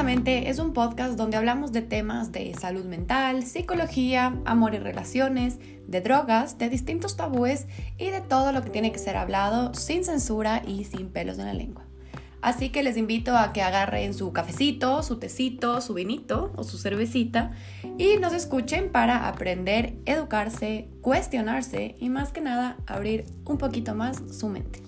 es un podcast donde hablamos de temas de salud mental, psicología, amor y relaciones, de drogas, de distintos tabúes y de todo lo que tiene que ser hablado sin censura y sin pelos en la lengua. Así que les invito a que agarren su cafecito, su tecito, su vinito o su cervecita y nos escuchen para aprender, educarse, cuestionarse y más que nada abrir un poquito más su mente.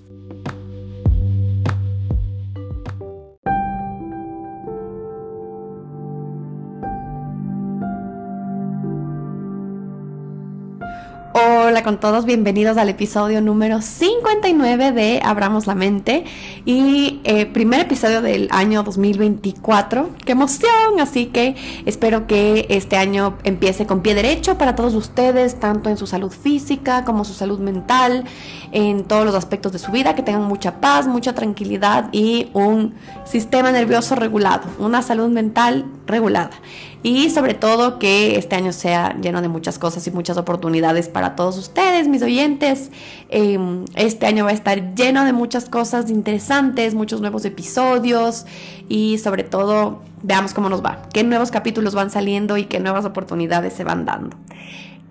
Hola con todos, bienvenidos al episodio número 59 de Abramos la Mente y eh, primer episodio del año 2024. ¡Qué emoción! Así que espero que este año empiece con pie derecho para todos ustedes, tanto en su salud física como su salud mental, en todos los aspectos de su vida, que tengan mucha paz, mucha tranquilidad y un sistema nervioso regulado, una salud mental regulada y sobre todo que este año sea lleno de muchas cosas y muchas oportunidades para todos ustedes, mis oyentes. Em, este año va a estar lleno de muchas cosas interesantes, muchos nuevos episodios y sobre todo veamos cómo nos va, qué nuevos capítulos van saliendo y qué nuevas oportunidades se van dando.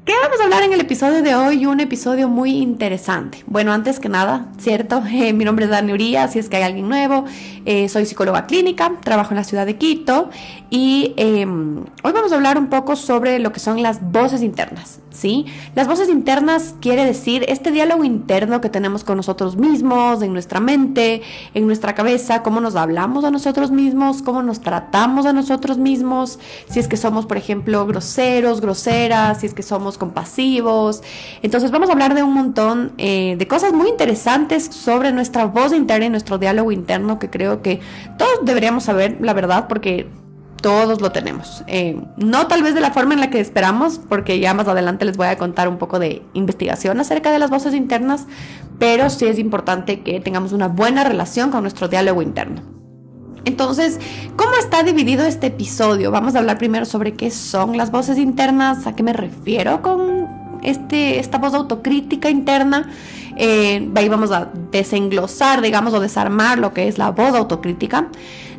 ¿Qué vamos a hablar en el episodio de hoy? Un episodio muy interesante. Bueno, antes que nada, ¿cierto? Eh, mi nombre es Dani Uría, si es que hay alguien nuevo. Eh, soy psicóloga clínica, trabajo en la ciudad de Quito y em, hoy vamos a hablar un poco sobre lo que son las voces internas. ¿Sí? Las voces internas quiere decir este diálogo interno que tenemos con nosotros mismos, en nuestra mente, en nuestra cabeza, cómo nos hablamos a nosotros mismos, cómo nos tratamos a nosotros mismos, si es que somos, por ejemplo, groseros, groseras, si es que somos compasivos. Entonces vamos a hablar de un montón eh, de cosas muy interesantes sobre nuestra voz interna y nuestro diálogo interno que creo que todos deberíamos saber, la verdad, porque todos lo tenemos. Eh, no tal vez de la forma en la que esperamos, porque ya más adelante les voy a contar un poco de investigación acerca de las voces internas, pero sí es importante que tengamos una buena relación con nuestro diálogo interno. Entonces, ¿cómo está dividido este episodio? Vamos a hablar primero sobre qué son las voces internas, a qué me refiero con este, esta voz autocrítica interna. Eh, ahí vamos a desenglosar, digamos, o desarmar lo que es la voz autocrítica.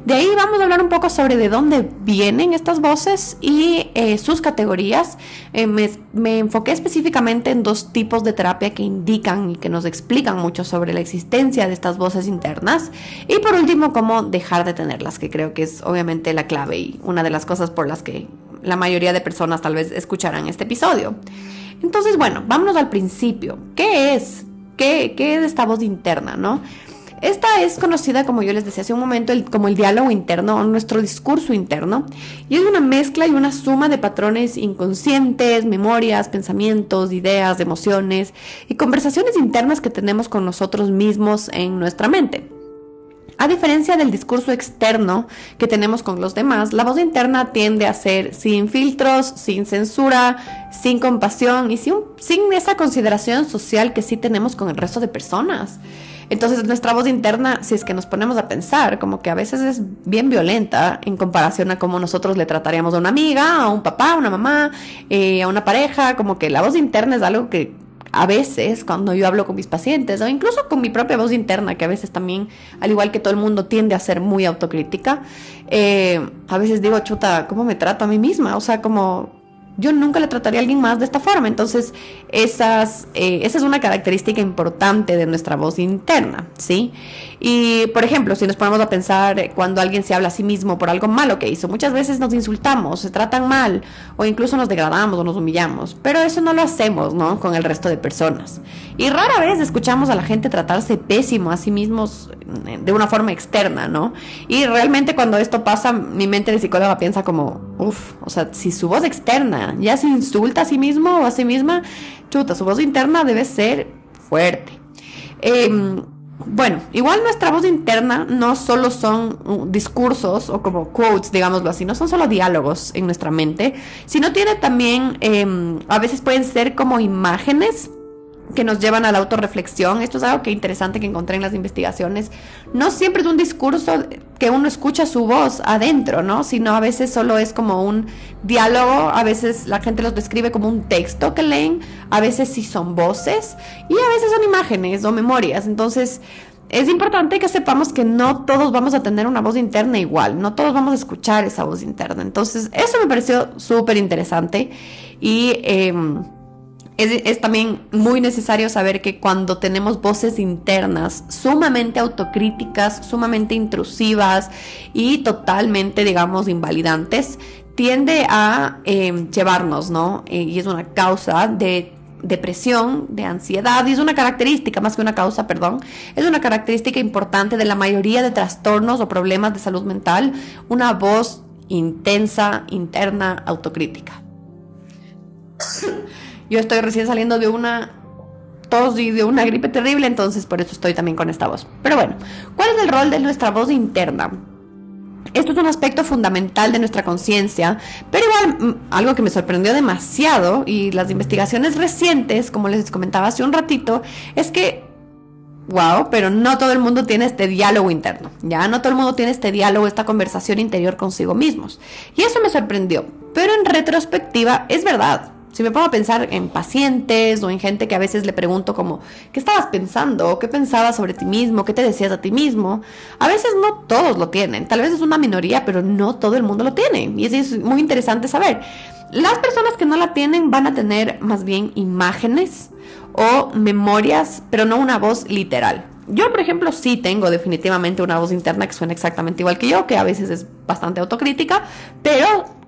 De ahí vamos a hablar un poco sobre de dónde vienen estas voces y eh, sus categorías. Eh, me, enfoqué específicamente en dos tipos de terapia que indican y que nos explican mucho sobre la existencia de estas voces internas. Y por último, cómo dejar de tenerlas, que creo que es obviamente la clave y una de las cosas por las que la mayoría de personas tal vez escucharán este episodio. Entonces, bueno, vámonos al principio. ¿Qué es? ¿Qué, qué es esta voz interna, no? Esta es conocida, como yo les decía hace un momento, como el diálogo interno nuestro discurso interno. Y es una mezcla y una suma de patrones inconscientes, memorias, pensamientos, ideas, emociones y conversaciones internas que tenemos con nosotros mismos en nuestra mente. A diferencia del discurso externo que tenemos con los demás, la voz interna tiende a ser sin filtros, sin censura, sin compasión y sin, sin esa consideración social que sí tenemos con el resto de personas. Entonces nuestra voz interna, si es que nos ponemos a pensar, como que a veces es bien violenta en comparación a cómo nosotros le trataríamos a una amiga, a un papá, a una mamá, eh, a una pareja, como que la voz interna es algo que a veces cuando yo hablo con mis pacientes o incluso con mi propia voz interna, que a veces también, al igual que todo el mundo, tiende a ser muy autocrítica, eh, a veces digo, chuta, ¿cómo me trato a mí misma? O sea, como yo nunca le trataría a alguien más de esta forma. Entonces, esas, eh, esa es una característica importante de nuestra voz interna, ¿sí? Y, por ejemplo, si nos ponemos a pensar cuando alguien se habla a sí mismo por algo malo que hizo, muchas veces nos insultamos, se tratan mal, o incluso nos degradamos o nos humillamos, pero eso no lo hacemos, ¿no? Con el resto de personas. Y rara vez escuchamos a la gente tratarse pésimo a sí mismos eh, de una forma externa, ¿no? Y realmente cuando esto pasa, mi mente de psicóloga piensa como, uff, o sea, si su voz externa ya se insulta a sí mismo o a sí misma, chuta, su voz interna debe ser fuerte. Eh, bueno, igual nuestra voz interna no solo son uh, discursos o como quotes, digámoslo así, no son solo diálogos en nuestra mente, sino tiene también, em, a veces pueden ser como imágenes que nos llevan a la autorreflexión. Esto es algo que interesante que encontré en las investigaciones. No siempre es un discurso que uno escucha su voz adentro, ¿no? Sino a veces solo es como un diálogo, a veces la gente los describe como un texto que leen, a veces sí son voces y a veces son imágenes o memorias. Entonces, es importante que sepamos que no todos vamos a tener una voz interna igual, no todos vamos a escuchar esa voz interna. Entonces, eso me pareció súper interesante y em, es, también muy necesario saber que cuando tenemos voces internas sumamente autocríticas, sumamente intrusivas y totalmente, digamos, invalidantes, tiende a em, llevarnos, ¿no? Eh, y es una causa de depresión, de ansiedad, y es una característica, más que una causa, perdón, es una característica importante de la mayoría de trastornos o problemas de salud mental, una voz intensa, interna, autocrítica. Yo estoy recién saliendo de una tos y de una gripe terrible, entonces por eso estoy también con esta voz. Pero bueno, ¿cuál es el rol de nuestra voz interna? Esto es un aspecto fundamental de nuestra conciencia, pero igual mm, algo que me sorprendió demasiado y las investigaciones recientes, como les comentaba hace un ratito, es que, wow, pero no todo el mundo tiene este diálogo interno, ya no todo el mundo tiene este diálogo, esta conversación interior consigo mismos. Y eso me sorprendió, pero en retrospectiva es verdad. Si me pongo a pensar en pacientes o en gente que a veces le pregunto como, ¿qué estabas pensando? ¿Qué pensabas sobre ti mismo? ¿Qué te decías a ti mismo? A veces no todos lo tienen. Tal vez es una minoría, pero no todo el mundo lo tiene. Y es muy interesante saber. Las personas que no la tienen van a tener más bien imágenes o memorias, pero no una voz literal. Yo, por ejemplo, sí tengo definitivamente una voz interna que suena exactamente igual que yo, que a veces es bastante autocrítica, pero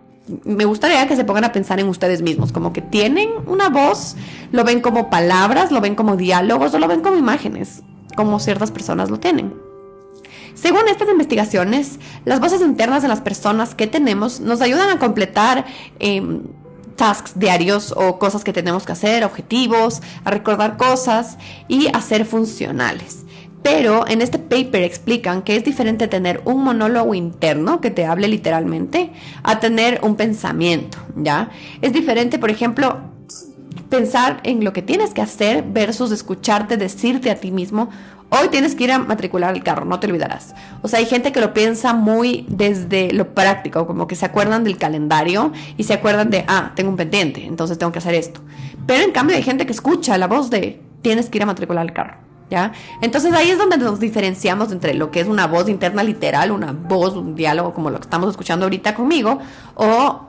me gustaría que se pongan a pensar en ustedes mismos, como que tienen una voz, lo ven como palabras, lo ven como diálogos o lo ven como imágenes, como ciertas personas lo tienen. Según estas investigaciones, las voces internas de las personas que tenemos nos ayudan a completar em, tasks diarios o cosas que tenemos que hacer, objetivos, a recordar cosas y a ser funcionales. Pero en este paper explican que es diferente tener un monólogo interno que te hable literalmente a tener un pensamiento, ¿ya? Es diferente, por ejemplo, pensar en lo que tienes que hacer versus escucharte decirte a ti mismo, hoy tienes que ir a matricular el carro, no te olvidarás. O sea, hay gente que lo piensa muy desde lo práctico, como que se acuerdan del calendario y se acuerdan de, ah, tengo un pendiente, entonces tengo que hacer esto. Pero en cambio hay gente que escucha la voz de, tienes que ir a matricular el carro. Entonces ahí es donde nos diferenciamos entre lo que es una voz interna literal, una voz, un diálogo como lo que estamos escuchando ahorita conmigo, o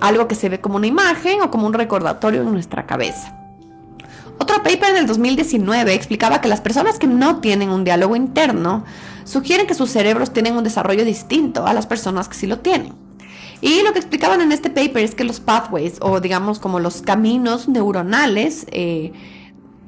algo que se ve como una imagen o como un recordatorio en nuestra cabeza. Otro paper del 2019 explicaba que las personas que no tienen un diálogo interno sugieren que sus cerebros tienen un desarrollo distinto a las personas que sí lo tienen. Y lo que explicaban en este paper es que los pathways, o digamos como los caminos neuronales eh,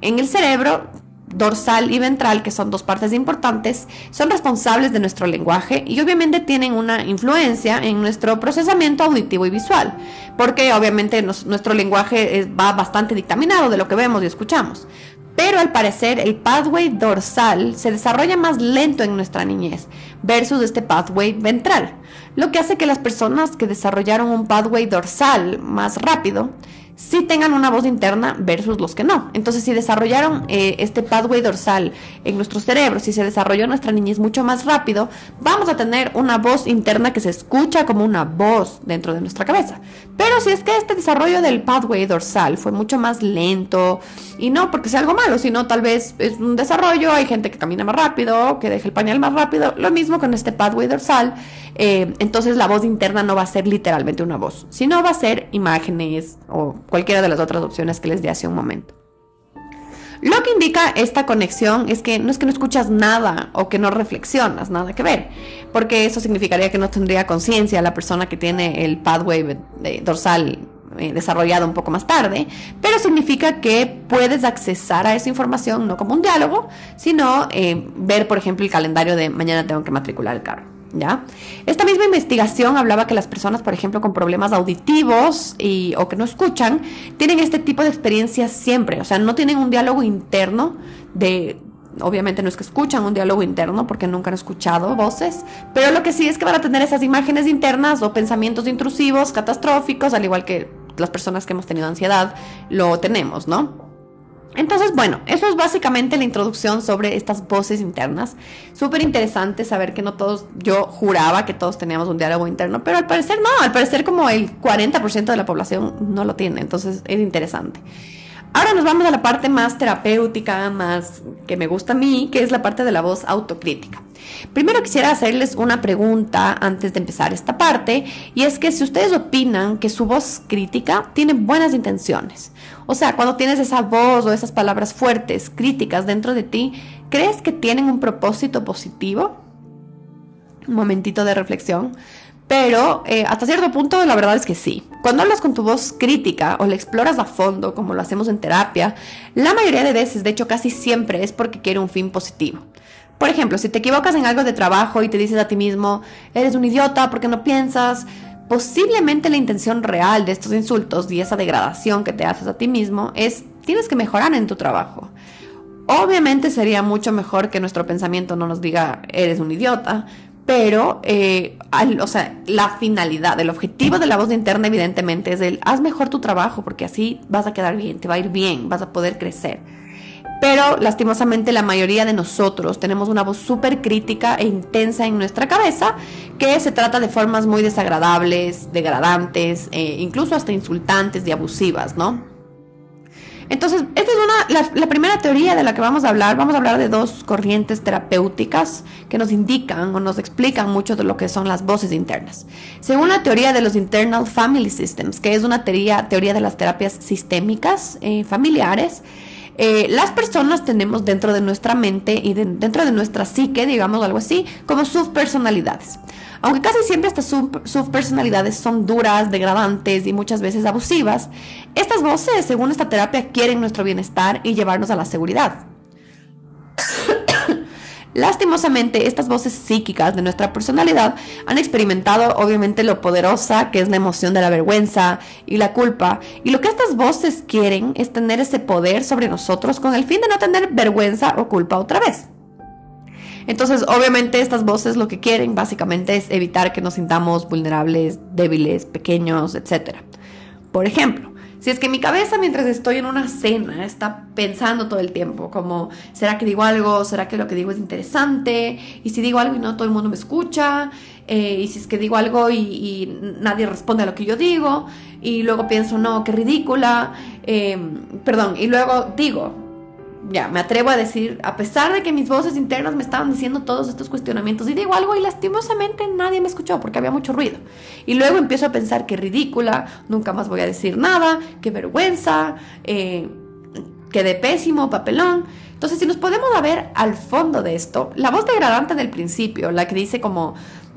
en el cerebro, dorsal y ventral, que son dos partes importantes, son responsables de nuestro lenguaje y obviamente tienen una influencia en nuestro procesamiento auditivo y visual, porque obviamente nuestro lenguaje va bastante dictaminado de lo que vemos y escuchamos. Pero al parecer el pathway dorsal se desarrolla más lento en nuestra niñez versus este pathway ventral, lo que hace que las personas que desarrollaron un pathway dorsal más rápido si tengan una voz interna versus los que no. Entonces, si desarrollaron eh, este pathway dorsal en nuestro cerebro, si se desarrolló nuestra niñez mucho más rápido, vamos a tener una voz interna que se escucha como una voz dentro de nuestra cabeza. Pero si es que este desarrollo del pathway dorsal fue mucho más lento, y no porque sea algo malo, sino tal vez es un desarrollo, hay gente que camina más rápido, que deja el pañal más rápido, lo mismo con este pathway dorsal, eh, entonces la voz interna no va a ser literalmente una voz, sino va a ser imágenes o cualquiera de las otras opciones que les di hace un momento. Lo que indica esta conexión es que no es que no escuchas nada o que no reflexionas, nada que ver, porque eso significaría que no tendría conciencia la persona que tiene el pathway dorsal eh, desarrollado un poco más tarde, pero significa que puedes accesar a esa información no como un diálogo, sino eh, ver, por ejemplo, el calendario de mañana tengo que matricular el carro. ¿Ya? Esta misma investigación hablaba que las personas, por ejemplo, con problemas auditivos y, o que no escuchan, tienen este tipo de experiencias siempre, o sea, no tienen un diálogo interno de, obviamente no es que escuchan un diálogo interno porque nunca han escuchado voces, pero lo que sí es que van a tener esas imágenes internas o pensamientos intrusivos, catastróficos, al igual que las personas que hemos tenido ansiedad lo tenemos, ¿no? Entonces, bueno, eso es básicamente la introducción sobre estas voces internas. Súper interesante saber que no todos, yo juraba que todos teníamos un diálogo interno, pero al parecer no, al parecer como el 40% de la población no lo tiene, entonces es interesante. Ahora nos vamos a la parte más terapéutica, más que me gusta a mí, que es la parte de la voz autocrítica. Primero quisiera hacerles una pregunta antes de empezar esta parte, y es que si ustedes opinan que su voz crítica tiene buenas intenciones, o sea, cuando tienes esa voz o esas palabras fuertes, críticas dentro de ti, ¿crees que tienen un propósito positivo? Un momentito de reflexión. Pero eh, hasta cierto punto la verdad es que sí. Cuando hablas con tu voz crítica o la exploras a fondo, como lo hacemos en terapia, la mayoría de veces, de hecho casi siempre, es porque quiere un fin positivo. Por ejemplo, si te equivocas en algo de trabajo y te dices a ti mismo, eres un idiota porque no piensas, posiblemente la intención real de estos insultos y esa degradación que te haces a ti mismo es, tienes que mejorar en tu trabajo. Obviamente sería mucho mejor que nuestro pensamiento no nos diga, eres un idiota, pero, eh, o sea, la finalidad, el objetivo de la voz interna evidentemente es el, haz mejor tu trabajo porque así vas a quedar bien, te va a ir bien, vas a poder crecer. Pero lastimosamente la mayoría de nosotros tenemos una voz súper crítica e intensa en nuestra cabeza que se trata de formas muy desagradables, degradantes, eh, incluso hasta insultantes y abusivas, ¿no? Entonces, esta es una, la, primera teoría de la que vamos a hablar. Vamos a hablar de dos corrientes terapéuticas que nos indican o nos explican mucho de lo que son las voces internas. Según la teoría de los Internal Family Systems, que es una teoría, teoría de las terapias sistémicas eh, familiares, eh, las personas tenemos dentro de nuestra mente y dentro de nuestra psique, digamos algo así, como subpersonalidades. Aunque casi siempre estas subpersonalidades son duras, degradantes y muchas veces abusivas, estas voces, según esta terapia, quieren nuestro bienestar y llevarnos a la seguridad. Lastimosamente, estas voces psíquicas de nuestra personalidad han experimentado obviamente lo poderosa que es la emoción de la vergüenza y la culpa. Y lo que estas voces quieren es tener ese poder sobre nosotros con el fin de no tener vergüenza o culpa otra vez. Entonces, obviamente, estas voces lo que quieren básicamente es evitar que nos sintamos vulnerables, débiles, pequeños, etc. Por ejemplo, si es que mi cabeza mientras estoy en una cena está pensando todo el tiempo, como, ¿será que digo algo? ¿Será que lo que digo es interesante? Y si digo algo y no todo el mundo me escucha, eh, y si es que digo algo y, nadie responde a lo que yo digo, y luego pienso, no, qué ridícula, eh, perdón, y luego digo, ya, me atrevo a decir, a pesar de que mis voces internas me estaban diciendo todos estos cuestionamientos, y digo algo y lastimosamente nadie me escuchó porque había mucho ruido. Y luego empiezo a pensar que ridícula, nunca más voy a decir nada, qué vergüenza, eh, que de pésimo, papelón. Entonces, si nos podemos ver al fondo de esto, la voz degradante del principio, la que dice como,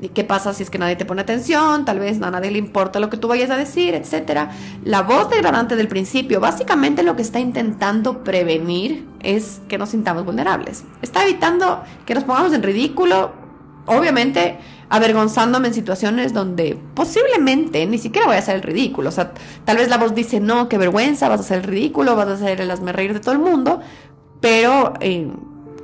¿qué pasa si es que nadie te pone atención? Tal vez a nadie le importa lo que tú vayas a decir, etcétera. La voz degradante del principio, básicamente lo que está intentando prevenir es que nos sintamos vulnerables. Está evitando que nos pongamos en ridículo, obviamente avergonzándome en situaciones donde posiblemente ni siquiera voy a hacer el ridículo. O sea, tal vez la voz dice, no, qué vergüenza, vas a hacer el ridículo, vas a hacer el hazme reír de todo el mundo, pero, eh,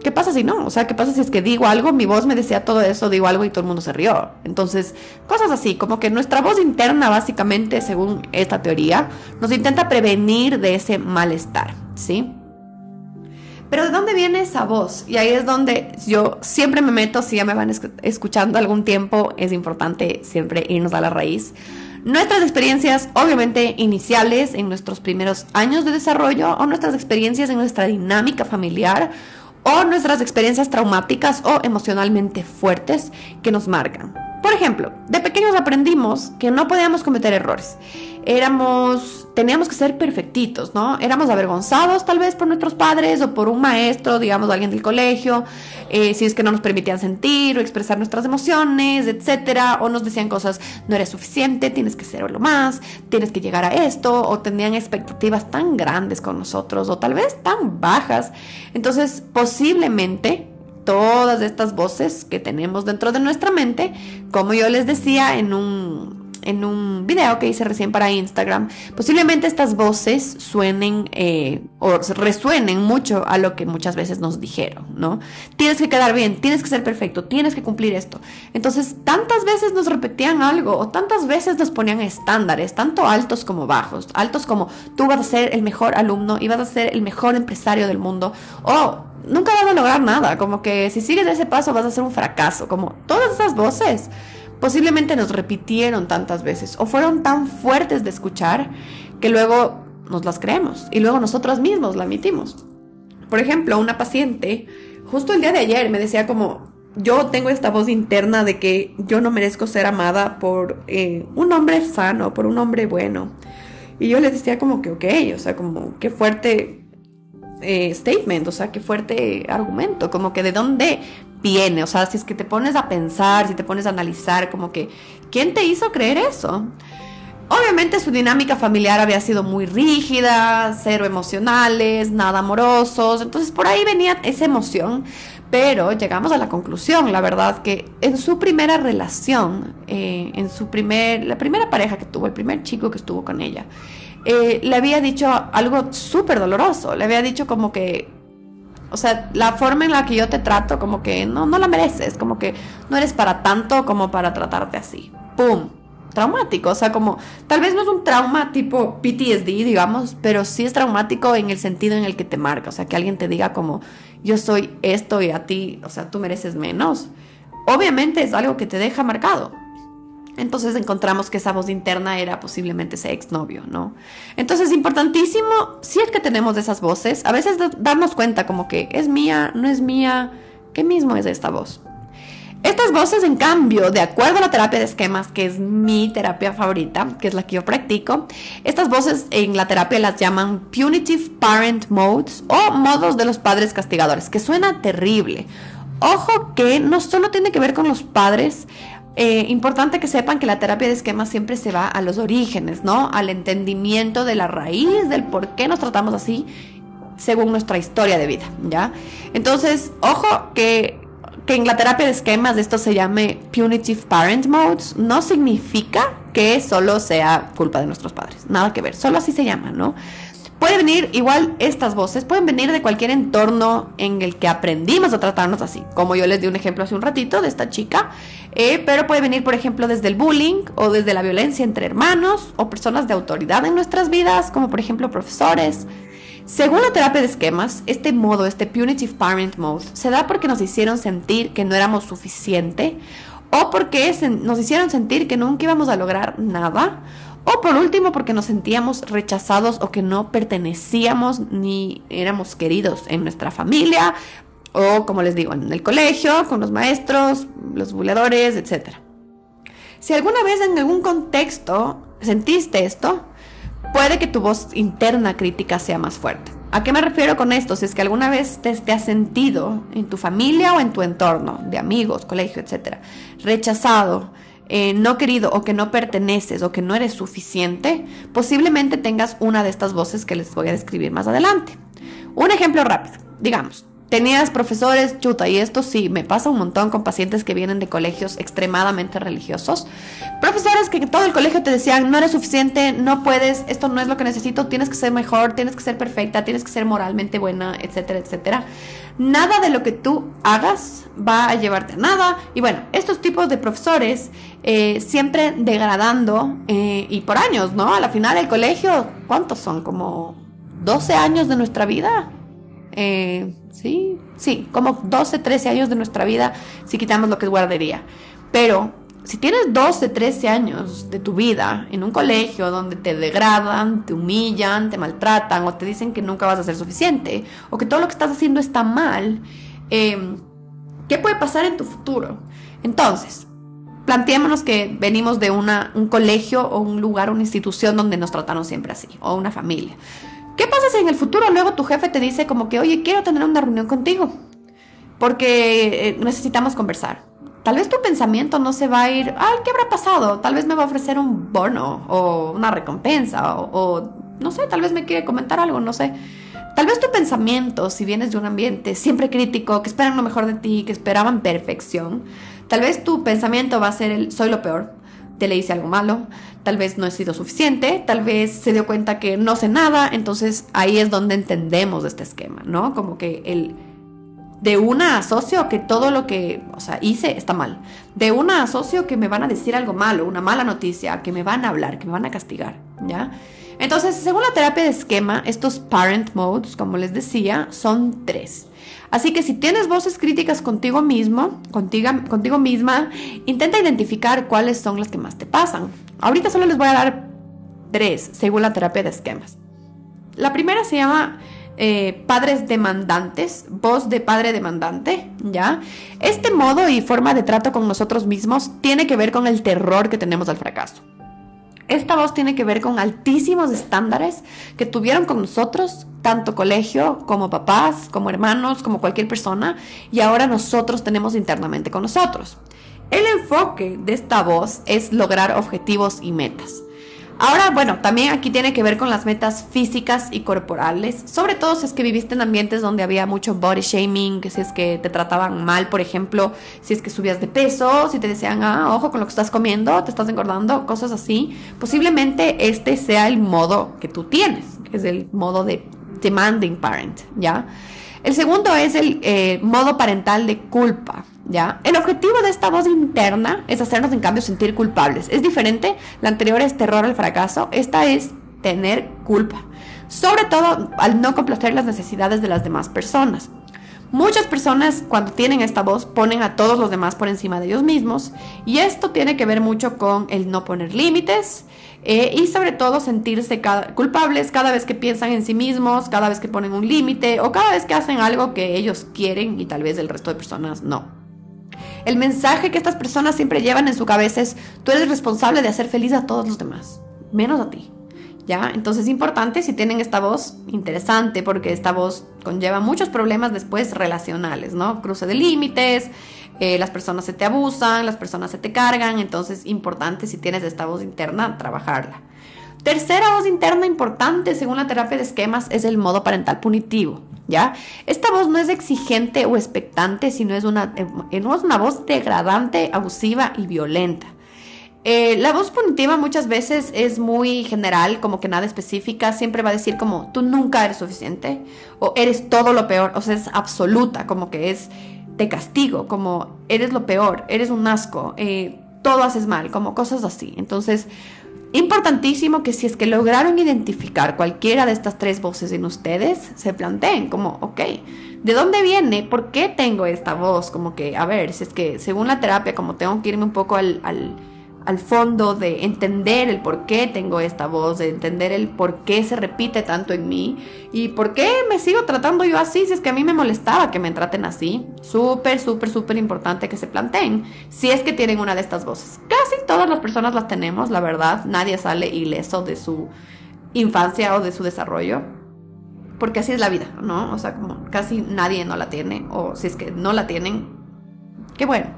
¿qué pasa si no? O sea, ¿qué pasa si es que digo algo, mi voz me decía todo eso, digo algo y todo el mundo se rió? Entonces, cosas así, como que nuestra voz interna, básicamente, según esta teoría, nos intenta prevenir de ese malestar, ¿sí? Pero ¿de dónde viene esa voz? Y ahí es donde yo siempre me meto, si ya me van escuchando algún tiempo, es importante siempre irnos a la raíz. Nuestras experiencias, obviamente, iniciales en nuestros primeros años de desarrollo o nuestras experiencias en nuestra dinámica familiar o nuestras experiencias traumáticas o emocionalmente fuertes que nos marcan. Por ejemplo, de pequeños aprendimos que no podíamos cometer errores éramos, teníamos que ser perfectitos, ¿no? Éramos avergonzados tal vez por nuestros padres o por un maestro, digamos, alguien del colegio, eh, si es que no nos permitían sentir o expresar nuestras emociones, etcétera, o nos decían cosas, no eres suficiente, tienes que serlo más, tienes que llegar a esto, o tenían expectativas tan grandes con nosotros, o tal vez tan bajas. Entonces, posiblemente todas estas voces que tenemos dentro de nuestra mente, como yo les decía en un en un video que hice recién para Instagram, posiblemente estas voces suenen eh, o resuenen mucho a lo que muchas veces nos dijeron, ¿no? Tienes que quedar bien, tienes que ser perfecto, tienes que cumplir esto. Entonces, tantas veces nos repetían algo o tantas veces nos ponían estándares, tanto altos como bajos, altos como tú vas a ser el mejor alumno y vas a ser el mejor empresario del mundo o nunca vas a lograr nada, como que si sigues ese paso vas a ser un fracaso, como todas esas voces posiblemente nos repitieron tantas veces o fueron tan fuertes de escuchar que luego nos las creemos y luego nosotros mismos la emitimos. Por ejemplo, una paciente, justo el día de ayer me decía como, yo tengo esta voz interna de que yo no merezco ser amada por eh, un hombre sano, por un hombre bueno. Y yo le decía como que, ok, o sea, como qué fuerte eh, statement, o sea, qué fuerte argumento, como que de dónde viene, o sea, si es que te pones a pensar, si te pones a analizar, como que, ¿quién te hizo creer eso? Obviamente su dinámica familiar había sido muy rígida, cero emocionales, nada amorosos, entonces por ahí venía esa emoción, pero llegamos a la conclusión, la verdad, que en su primera relación, eh, en su primer, la primera pareja que tuvo, el primer chico que estuvo con ella, eh, le había dicho algo súper doloroso, le había dicho como que, o sea, la forma en la que yo te trato, como que no, no la mereces, como que no eres para tanto como para tratarte así. ¡Pum! traumático, o sea, como tal vez no es un trauma tipo PTSD, digamos, pero sí es traumático en el sentido en el que te marca, o sea, que alguien te diga como yo soy esto y a ti, o sea, tú mereces menos. Obviamente es algo que te deja marcado. Entonces encontramos que esa voz interna era posiblemente ese exnovio, ¿no? Entonces, importantísimo, si es que tenemos esas voces, a veces darnos cuenta como que es mía, no es mía, ¿qué mismo es esta voz? Estas voces, en cambio, de acuerdo a la terapia de esquemas, que es mi terapia favorita, que es la que yo practico, estas voces en la terapia las llaman punitive parent modes o modos de los padres castigadores, que suena terrible. Ojo que no solo tiene que ver con los padres, eh, importante que sepan que la terapia de esquemas siempre se va a los orígenes, ¿no? Al entendimiento de la raíz, del por qué nos tratamos así, según nuestra historia de vida, ¿ya? Entonces, ojo que que en la terapia de esquemas esto se llame punitive parent modes no significa que solo sea culpa de nuestros padres. Nada que ver, solo así se llama, ¿no? Puede venir, igual estas voces, pueden venir de cualquier entorno en el que aprendimos a tratarnos así. Como yo les di un ejemplo hace un ratito de esta chica, eh, pero puede venir, por ejemplo, desde el bullying o desde la violencia entre hermanos o personas de autoridad en nuestras vidas, como por ejemplo profesores, según la terapia de esquemas, este modo, este punitive parent mode, se da porque nos hicieron sentir que no éramos suficiente o porque nos hicieron sentir que nunca íbamos a lograr nada o por último porque nos sentíamos rechazados o que no pertenecíamos ni éramos queridos en nuestra familia o como les digo, en el colegio, con los maestros, los buleadores, etc. Si alguna vez en algún contexto sentiste esto, puede que tu voz interna crítica sea más fuerte. ¿A qué me refiero con esto? Si es que alguna vez te, has sentido en tu familia o en tu entorno, de amigos, colegio, etcétera, rechazado, eh, no querido o que no perteneces o que no eres suficiente, posiblemente tengas una de estas voces que les voy a describir más adelante. Un ejemplo rápido, digamos, Tenías profesores, chuta, y esto sí, me pasa un montón con pacientes que vienen de colegios extremadamente religiosos. Profesores que todo el colegio te decían, no eres suficiente, no puedes, esto no es lo que necesito, tienes que ser mejor, tienes que ser perfecta, tienes que ser moralmente buena, etcétera, etcétera. Nada de lo que tú hagas va a llevarte a nada. Y bueno, estos tipos de profesores eh, siempre degradando eh, y por años, ¿no? A la final el colegio, ¿cuántos son? Como 12 años de nuestra vida. Eh, sí, sí, como 12, 13 años de nuestra vida si quitamos lo que es guardería. Pero si tienes 12, 13 años de tu vida en un colegio donde te degradan, te humillan, te maltratan o te dicen que nunca vas a ser suficiente o que todo lo que estás haciendo está mal, em, ¿qué puede pasar en tu futuro? Entonces, planteémonos que venimos de un colegio o un lugar, una institución donde nos trataron siempre así, o una familia. ¿Qué pasa si en el futuro luego tu jefe te dice como que, oye, quiero tener una reunión contigo? Porque eh, necesitamos conversar. Tal vez tu pensamiento no se va a ir, ay, ¿qué habrá pasado? Tal vez me va a ofrecer un bono o una recompensa o, o no sé, tal vez me quiere comentar algo, no sé. Tal vez tu pensamiento, si vienes de un ambiente siempre crítico, que esperan lo mejor de ti, que esperaban perfección, tal vez tu pensamiento va a ser el soy lo peor, te le hice algo malo, tal vez no he sido suficiente, tal vez se dio cuenta que no sé nada, entonces ahí es donde entendemos este esquema, ¿no? Como que el de una asocio que todo lo que, o sea, hice está mal. De una asocio que me van a decir algo malo, una mala noticia, que me van a hablar, que me van a castigar, ¿ya? Entonces, según la terapia de esquema, estos parent modes, como les decía, son tres. Así que si tienes voces críticas contigo mismo, contigo, contigo misma, intenta identificar cuáles son las que más te pasan. Ahorita solo les voy a dar tres, según la terapia de esquemas. La primera se llama eh, padres demandantes, voz de padre demandante, ¿ya? Este modo y forma de trato con nosotros mismos tiene que ver con el terror que tenemos al fracaso. Esta voz tiene que ver con altísimos estándares que tuvieron con nosotros, tanto colegio como papás, como hermanos, como cualquier persona, y ahora nosotros tenemos internamente con nosotros. El enfoque de esta voz es lograr objetivos y metas. Ahora, bueno, también aquí tiene que ver con las metas físicas y corporales, sobre todo si es que viviste en ambientes donde había mucho body shaming, si es que te trataban mal, por ejemplo, si es que subías de peso, si te decían, ah, ojo con lo que estás comiendo, te estás engordando, cosas así, posiblemente este sea el modo que tú tienes, que es el modo de demanding parent, ¿ya? El segundo es el eh, modo parental de culpa. ¿Ya? El objetivo de esta voz interna es hacernos en cambio sentir culpables. Es diferente, la anterior es terror al fracaso, esta es tener culpa, sobre todo al no complacer las necesidades de las demás personas. Muchas personas cuando tienen esta voz ponen a todos los demás por encima de ellos mismos y esto tiene que ver mucho con el no poner límites eh, y sobre todo sentirse culpables cada vez que piensan en sí mismos, cada vez que ponen un límite o cada vez que hacen algo que ellos quieren y tal vez el resto de personas no. El mensaje que estas personas siempre llevan en su cabeza es, tú eres responsable de hacer feliz a todos los demás, menos a ti. ¿Ya? Entonces es importante si tienen esta voz interesante porque esta voz conlleva muchos problemas después relacionales, ¿no? Cruce de límites, eh, las personas se te abusan, las personas se te cargan, entonces importante si tienes esta voz interna, trabajarla. Tercera voz interna importante según la terapia de esquemas es el modo parental punitivo. ¿Ya? Esta voz no es exigente o expectante, sino es una, eh, no es una voz degradante, abusiva y violenta. Eh, la voz punitiva muchas veces es muy general, como que nada específica, siempre va a decir como tú nunca eres suficiente o eres todo lo peor, o sea, es absoluta, como que es de castigo, como eres lo peor, eres un asco, eh, todo haces mal, como cosas así. Entonces, Importantísimo que si es que lograron identificar cualquiera de estas tres voces en ustedes, se planteen como, ok, ¿de dónde viene? ¿Por qué tengo esta voz? Como que, a ver, si es que según la terapia, como tengo que irme un poco al, al al fondo de entender el por qué tengo esta voz, de entender el por qué se repite tanto en mí y por qué me sigo tratando yo así si es que a mí me molestaba que me traten así. Súper, súper, súper importante que se planteen si es que tienen una de estas voces. Casi todas las personas las tenemos, la verdad, nadie sale ileso de su infancia o de su desarrollo. Porque así es la vida, ¿no? O sea, como casi nadie no la tiene, o si es que no la tienen, qué bueno.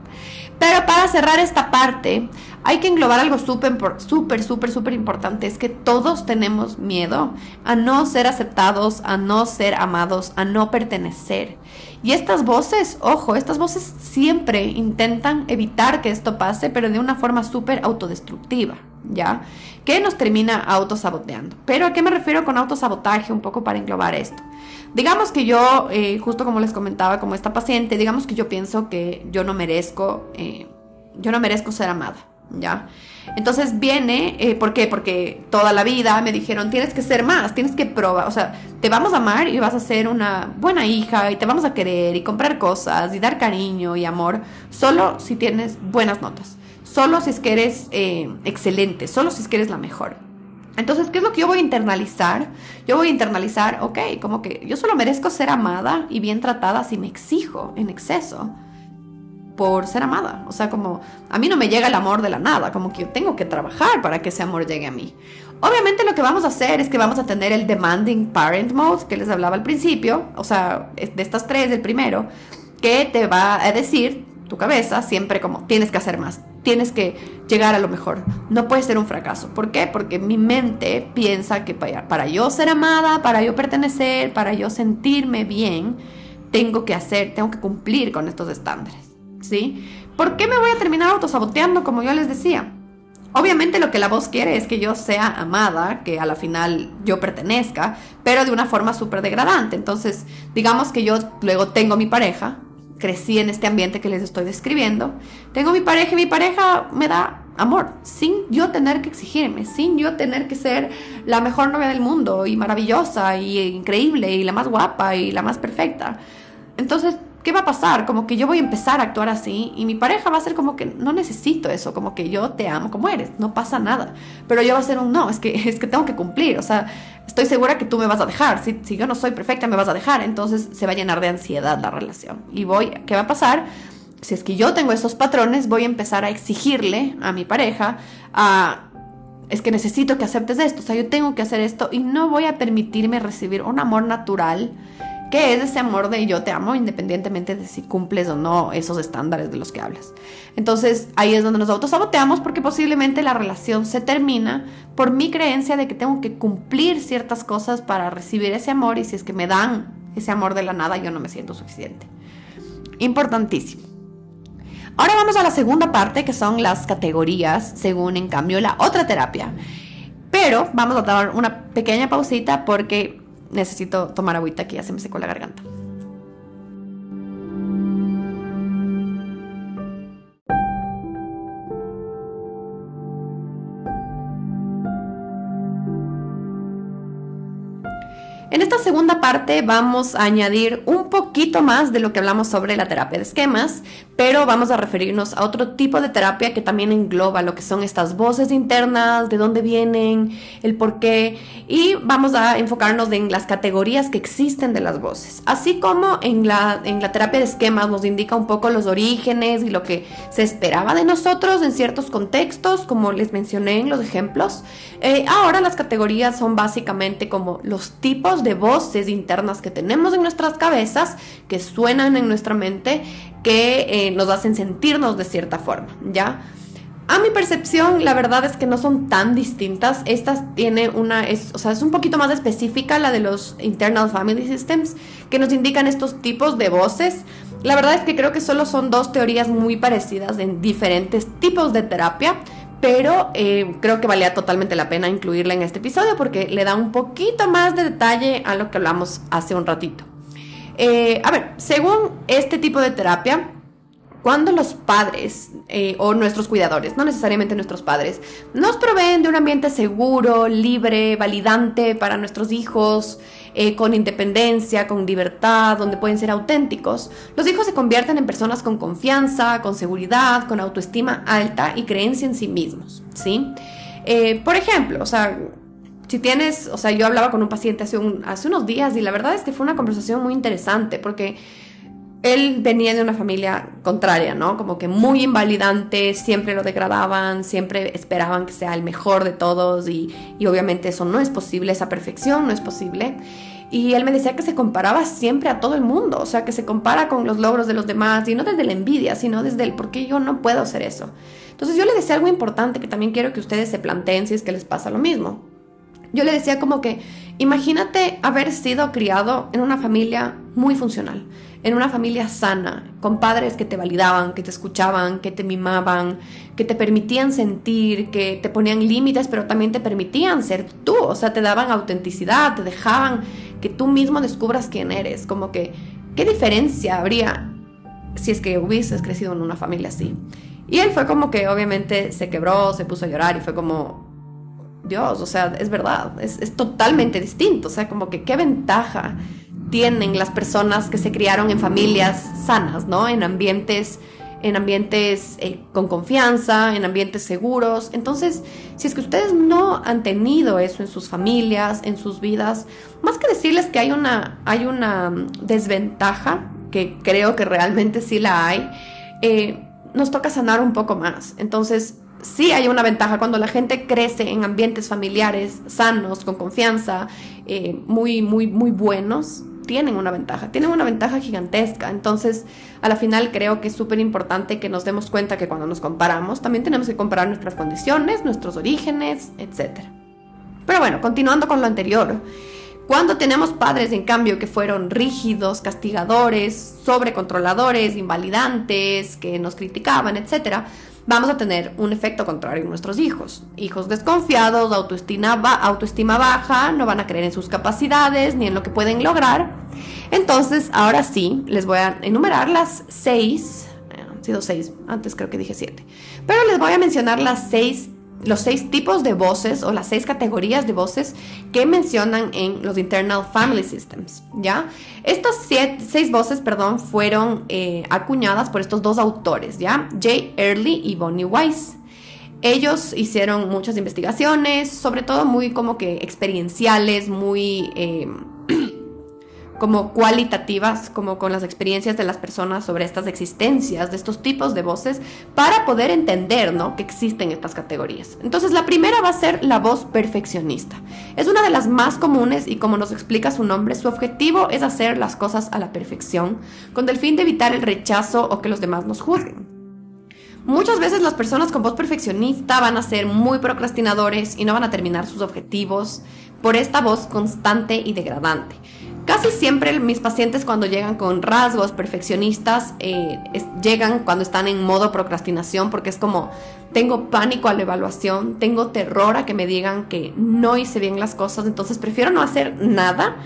Pero para cerrar esta parte, hay que englobar algo súper, súper, súper, importante. Es que todos tenemos miedo a no ser aceptados, a no ser amados, a no pertenecer. Y estas voces, ojo, estas voces siempre intentan evitar que esto pase, pero de una forma súper autodestructiva, ¿ya? Que nos termina autosaboteando. Pero ¿a qué me refiero con autosabotaje? Un poco para englobar esto. Digamos que yo, eh, justo como les comentaba, como esta paciente, digamos que yo pienso que yo no merezco, eh, yo no merezco ser amada, ¿ya? Entonces viene, eh, ¿por qué? Porque toda la vida me dijeron, tienes que ser más, tienes que probar, o sea, te vamos a amar y vas a ser una buena hija y te vamos a querer y comprar cosas y dar cariño y amor, solo si tienes buenas notas, solo si es que eres excelente, solo si es que eres la mejor. Entonces, ¿qué es lo que yo voy a internalizar? Yo voy a internalizar, ok, como que yo solo merezco ser amada y bien tratada si me exijo en exceso por ser amada. O sea, como a mí no me llega el amor de la nada, como que yo tengo que trabajar para que ese amor llegue a mí. Obviamente lo que vamos a hacer es que vamos a tener el demanding parent mode que les hablaba al principio, o sea, de estas tres, el primero, que te va a decir tu cabeza siempre como tienes que hacer más, tienes que llegar a lo mejor. No puede ser un fracaso. ¿Por qué? Porque mi mente piensa que para, yo ser amada, para yo pertenecer, para yo sentirme bien, tengo que hacer, tengo que cumplir con estos estándares. ¿Sí? ¿Por qué me voy a terminar autosaboteando como yo les decía? Obviamente lo que la voz quiere es que yo sea amada, que a la final yo pertenezca, pero de una forma súper degradante. Entonces, digamos que yo luego tengo mi pareja, crecí en este ambiente que les estoy describiendo. Tengo mi pareja y mi pareja me da amor, sin yo tener que exigirme, sin yo tener que ser la mejor novia del mundo y maravillosa y increíble y la más guapa y la más perfecta. Entonces, ¿qué va a pasar? Como que yo voy a empezar a actuar así y mi pareja va a ser como que no necesito eso, como que yo te amo como eres, no pasa nada. Pero yo va a ser un no, es que, es que tengo que cumplir, o sea, estoy segura que tú me vas a dejar, si, si yo no soy perfecta me vas a dejar, entonces se va a llenar de ansiedad la relación. Y voy, ¿qué va a pasar? Si es que yo tengo esos patrones, voy a empezar a exigirle a mi pareja a es que necesito que aceptes esto, o sea, yo tengo que hacer esto y no voy a permitirme recibir un amor natural que es ese amor de yo te amo independientemente de si cumples o no esos estándares de los que hablas. Entonces ahí es donde nos autosaboteamos porque posiblemente la relación se termina por mi creencia de que tengo que cumplir ciertas cosas para recibir ese amor y si es que me dan ese amor de la nada yo no me siento suficiente. Importantísimo. Ahora vamos a la segunda parte que son las categorías según en cambio la otra terapia. Pero vamos a dar una pequeña pausita porque necesito tomar agüita que ya se me secó la garganta. En esta segunda parte vamos a añadir un poquito más de lo que hablamos sobre la terapia de esquemas, pero vamos a referirnos a otro tipo de terapia que también engloba lo que son estas voces internas, de dónde vienen, el por qué, y vamos a enfocarnos en las categorías que existen de las voces, así como en la, en la terapia de esquemas nos indica un poco los orígenes y lo que se esperaba de nosotros en ciertos contextos, como les mencioné en los ejemplos. Eh, ahora las categorías son básicamente como los tipos de voces internas que tenemos en nuestras cabezas, que suenan en nuestra mente, que eh, nos hacen sentirnos de cierta forma, ¿ya? A mi percepción, la verdad es que no son tan distintas. Esta tiene una, o sea, es un poquito más específica la de los Internal Family Systems, que nos indican estos tipos de voces. La verdad es que creo que solo son dos teorías muy parecidas en diferentes tipos de terapia, pero eh, creo que valía totalmente la pena incluirla en este episodio porque le da un poquito más de detalle a lo que hablamos hace un ratito. Eh, a ver, según este tipo de terapia, cuando los padres eh, o nuestros cuidadores, no necesariamente nuestros padres, nos proveen de un ambiente seguro, libre, validante para nuestros hijos, eh, con independencia, con libertad, donde pueden ser auténticos, los hijos se convierten en personas con confianza, con seguridad, con autoestima alta y creencia en sí mismos, ¿sí? por ejemplo, o sea, si tienes, o sea, yo hablaba con un paciente hace unos días y la verdad es que fue una conversación muy interesante porque él venía de una familia contraria, ¿no? Como que muy invalidante, siempre lo degradaban, siempre esperaban que sea el mejor de todos y, y obviamente eso no es posible, esa perfección no es posible. Y él me decía que se comparaba siempre a todo el mundo, o sea, que se compara con los logros de los demás y no desde la envidia, sino desde el por qué yo no puedo hacer eso. Entonces yo le decía algo importante que también quiero que ustedes se planteen si es que les pasa lo mismo. Yo le decía como que, imagínate haber sido criado en una familia muy funcional, en una familia sana, con padres que te validaban, que te escuchaban, que te mimaban, que te permitían sentir, que te ponían límites, pero también te permitían ser tú, o sea, te daban autenticidad, te dejaban que tú mismo descubras quién eres, como que, ¿qué diferencia habría si es que hubieses crecido en una familia así? Y él fue como que obviamente se quebró, se puso a llorar y fue como, Dios, o sea, es verdad, es, totalmente distinto, o sea, como que qué ventaja tienen las personas que se criaron en familias sanas, ¿no? En ambientes, en ambientes eh, con confianza, en ambientes seguros. Entonces, si es que ustedes no han tenido eso en sus familias, en sus vidas, más que decirles que hay una, hay una desventaja, que creo que realmente sí la hay, eh, nos toca sanar un poco más. Entonces, sí hay una ventaja cuando la gente crece en ambientes familiares sanos, con confianza, eh, muy, muy, muy buenos, tienen una ventaja, tienen una ventaja gigantesca. Entonces, a la final creo que es súper importante que nos demos cuenta que cuando nos comparamos, también tenemos que comparar nuestras condiciones, nuestros orígenes, etc. Pero bueno, continuando con lo anterior. Cuando tenemos padres, en cambio, que fueron rígidos, castigadores, sobrecontroladores, invalidantes, que nos criticaban, etc., vamos a tener un efecto contrario en nuestros hijos. Hijos desconfiados, autoestima, autoestima baja, no van a creer en sus capacidades ni en lo que pueden lograr. Entonces, ahora sí, les voy a enumerar las seis, eh, han sido seis, antes creo que dije siete, pero les voy a mencionar las seis los seis tipos de voces o las seis categorías de voces que mencionan en los Internal Family Systems, ¿ya? Estas seis voces, perdón, fueron eh, acuñadas por estos dos autores, ¿ya? Jay Early y Bonnie Weiss. Ellos hicieron muchas investigaciones, sobre todo muy como que experienciales, muy... Eh, como cualitativas, como con las experiencias de las personas sobre estas existencias, de estos tipos de voces, para poder entender, ¿no? Que existen estas categorías. Entonces, la primera va a ser la voz perfeccionista. Es una de las más comunes y como nos explica su nombre, su objetivo es hacer las cosas a la perfección, con el fin de evitar el rechazo o que los demás nos juzguen. Muchas veces las personas con voz perfeccionista van a ser muy procrastinadores y no van a terminar sus objetivos por esta voz constante y degradante. Casi siempre mis pacientes cuando llegan con rasgos perfeccionistas eh, llegan cuando están en modo procrastinación porque es como tengo pánico a la evaluación, tengo terror a que me digan que no hice bien las cosas, entonces prefiero no hacer nada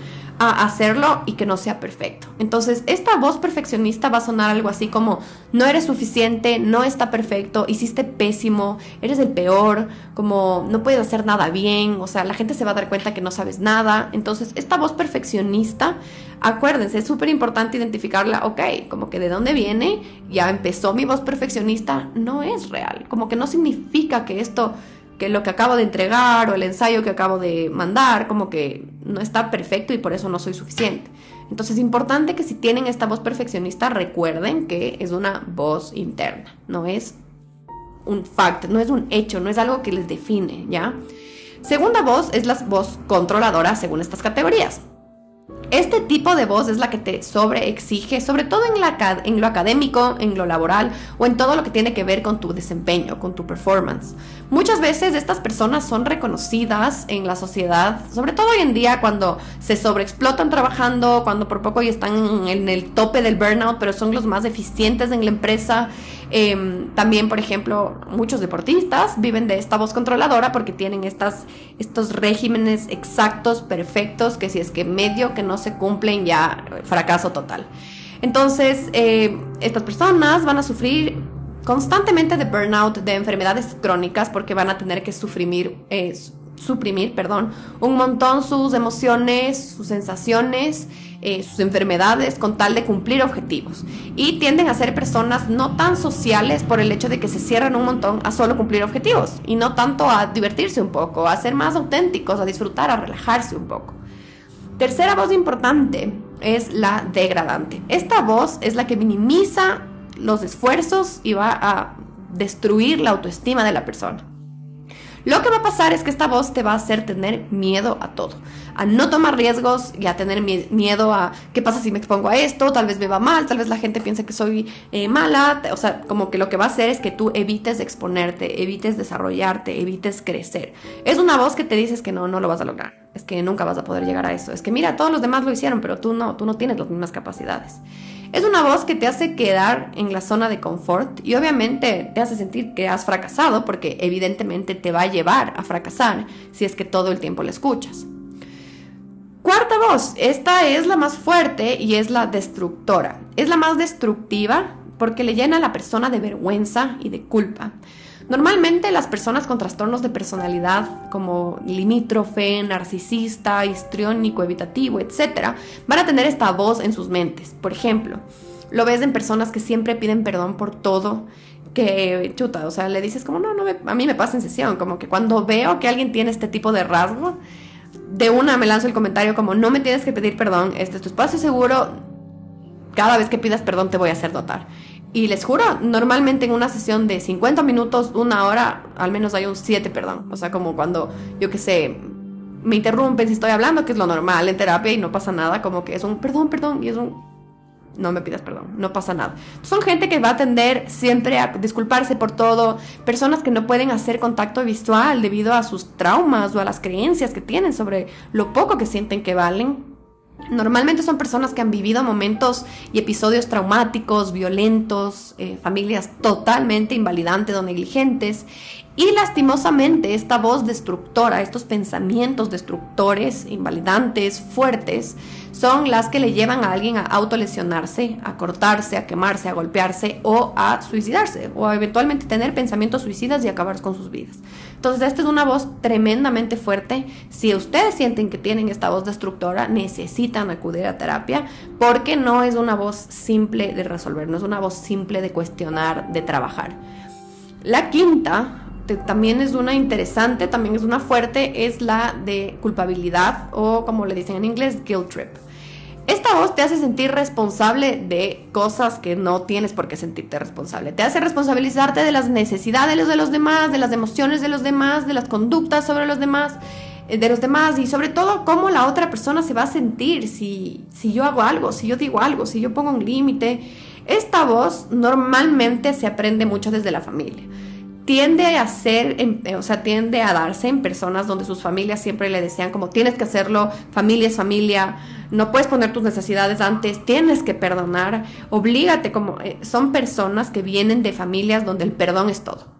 hacerlo y que no sea perfecto. Entonces, esta voz perfeccionista va a sonar algo así como, no eres suficiente, no está perfecto, hiciste pésimo, eres el peor, como no puedes hacer nada bien, o sea, la gente se va a dar cuenta que no sabes nada. Entonces, esta voz perfeccionista, acuérdense, es súper importante identificarla, ok, como que de dónde viene, ya empezó mi voz perfeccionista, no es real, como que no significa que esto que lo que acabo de entregar o el ensayo que acabo de mandar como que no está perfecto y por eso no soy suficiente. Entonces es importante que si tienen esta voz perfeccionista recuerden que es una voz interna, no es un fact, no es un hecho, no es algo que les define, ¿ya? Segunda voz es la voz controladora según estas categorías. Este tipo de voz es la que te sobreexige, sobre todo en, la, en lo académico, en lo laboral o en todo lo que tiene que ver con tu desempeño, con tu performance. Muchas veces estas personas son reconocidas en la sociedad, sobre todo hoy en día cuando se sobreexplotan trabajando, cuando por poco ya están en el tope del burnout, pero son los más eficientes en la empresa. Em, también, por ejemplo, muchos deportistas viven de esta voz controladora porque tienen estas, estos regímenes exactos, perfectos, que si es que medio que no se cumplen ya fracaso total. Entonces, eh, estas personas van a sufrir constantemente de burnout, de enfermedades crónicas, porque van a tener que sufrir, eh, suprimir, perdón, un montón sus emociones, sus sensaciones, eh, sus enfermedades con tal de cumplir objetivos. Y tienden a ser personas no tan sociales por el hecho de que se cierran un montón a solo cumplir objetivos y no tanto a divertirse un poco, a ser más auténticos, a disfrutar, a relajarse un poco. Tercera voz importante es la degradante. Esta voz es la que minimiza los esfuerzos y va a destruir la autoestima de la persona. Lo que va a pasar es que esta voz te va a hacer tener miedo a todo, a no tomar riesgos y a tener miedo a qué pasa si me expongo a esto, tal vez me va mal, tal vez la gente piense que soy eh, mala, o sea, como que lo que va a hacer es que tú evites exponerte, evites desarrollarte, evites crecer. Es una voz que te dices que no, no lo vas a lograr, es que nunca vas a poder llegar a eso, es que mira, todos los demás lo hicieron, pero tú no, tú no tienes las mismas capacidades. Es una voz que te hace quedar en la zona de confort y obviamente te hace sentir que has fracasado porque evidentemente te va a llevar a fracasar si es que todo el tiempo la escuchas. Cuarta voz, esta es la más fuerte y es la destructora. Es la más destructiva porque le llena a la persona de vergüenza y de culpa. Normalmente las personas con trastornos de personalidad como limítrofe, narcisista, histriónico, evitativo, etc., van a tener esta voz en sus mentes. Por ejemplo, lo ves en personas que siempre piden perdón por todo, que chuta, o sea, le dices como, no, no, a mí me pasa en sesión, como que cuando veo que alguien tiene este tipo de rasgo, de una me lanzo el comentario como, no me tienes que pedir perdón, este es tu espacio seguro, cada vez que pidas perdón te voy a hacer notar. Y les juro, normalmente en una sesión de 50 minutos, una hora, al menos hay un 7, perdón. O sea, como cuando, yo qué sé, me interrumpen si estoy hablando, que es lo normal en terapia y no pasa nada, como que es un perdón, perdón, y es un no me pidas perdón, no pasa nada. Son gente que va a tender siempre a disculparse por todo, personas que no pueden hacer contacto visual debido a sus traumas o a las creencias que tienen sobre lo poco que sienten que valen. Normalmente son personas que han vivido momentos y episodios traumáticos, violentos, eh, familias totalmente invalidantes o negligentes. Y lastimosamente esta voz destructora, estos pensamientos destructores, invalidantes, fuertes, son las que le llevan a alguien a autolesionarse, a cortarse, a quemarse, a golpearse o a suicidarse o eventualmente tener pensamientos suicidas y acabar con sus vidas. Entonces esta es una voz tremendamente fuerte. Si ustedes sienten que tienen esta voz destructora, necesitan acudir a terapia porque no es una voz simple de resolver, no es una voz simple de cuestionar, de trabajar. La quinta también es una interesante, también es una fuerte, es la de culpabilidad o como le dicen en inglés, guilt trip. Esta voz te hace sentir responsable de cosas que no tienes por qué sentirte responsable. Te hace responsabilizarte de las necesidades de los demás, de las emociones de los demás, de las conductas sobre los demás, eh, de los demás y sobre todo cómo la otra persona se va a sentir si, si yo hago algo, si yo digo algo, si yo pongo un límite. Esta voz normalmente se aprende mucho desde la familia tiende a ser, eh, o sea, tiende a darse en personas donde sus familias siempre le decían como tienes que hacerlo, familia es familia, no puedes poner tus necesidades antes, tienes que perdonar, oblígate como eh, son personas que vienen de familias donde el perdón es todo.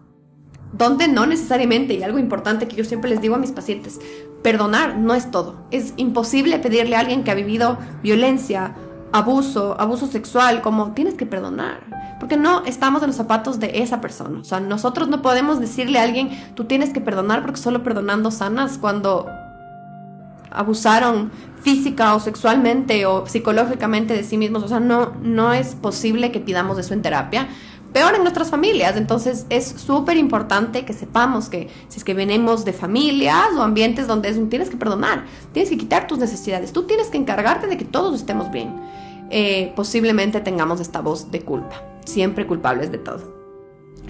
Donde no necesariamente, y algo importante que yo siempre les digo a mis pacientes, perdonar no es todo. Es imposible pedirle a alguien que ha vivido violencia, abuso, abuso sexual, como tienes que perdonar. Porque no estamos en los zapatos de esa persona. O sea, nosotros no podemos decirle a alguien, tú tienes que perdonar porque solo perdonando sanas cuando abusaron física o sexualmente o psicológicamente de sí mismos. O sea, no, no es posible que pidamos eso en terapia. Peor en nuestras familias. Entonces es súper importante que sepamos que si es que venimos de familias o ambientes donde es, tienes que perdonar, tienes que quitar tus necesidades, tú tienes que encargarte de que todos estemos bien. Eh, posiblemente tengamos esta voz de culpa, siempre culpables de todo.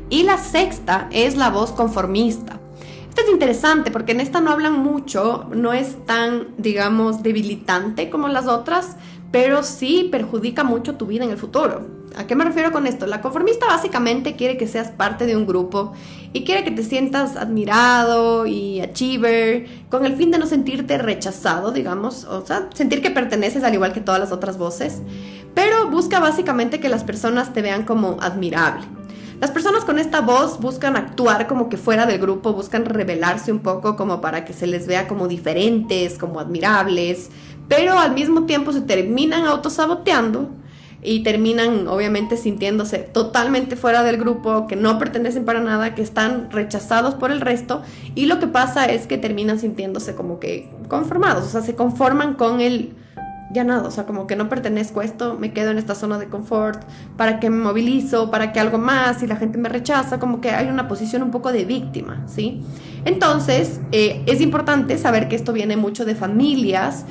Y la sexta es la voz conformista. Esto es interesante porque en esta no hablan mucho, no es tan, digamos, debilitante como las otras, pero sí perjudica mucho tu vida en el futuro. ¿A qué me refiero con esto? La conformista básicamente quiere que seas parte de un grupo y quiere que te sientas admirado y achiever con el fin de no sentirte rechazado, digamos, o sea, sentir que perteneces al igual que todas las otras voces, pero busca básicamente que las personas te vean como admirable. Las personas con esta voz buscan actuar como que fuera del grupo, buscan revelarse un poco como para que se les vea como diferentes, como admirables, pero al mismo tiempo se terminan autosaboteando y terminan obviamente sintiéndose totalmente fuera del grupo, que no pertenecen para nada, que están rechazados por el resto y lo que pasa es que terminan sintiéndose como que conformados, o sea, se conforman con el ya nada, o sea, como que no pertenezco a esto, me quedo en esta zona de confort, para que me movilizo, para que algo más y la gente me rechaza, como que hay una posición un poco de víctima, ¿sí? Entonces, eh, es importante saber que esto viene mucho de familias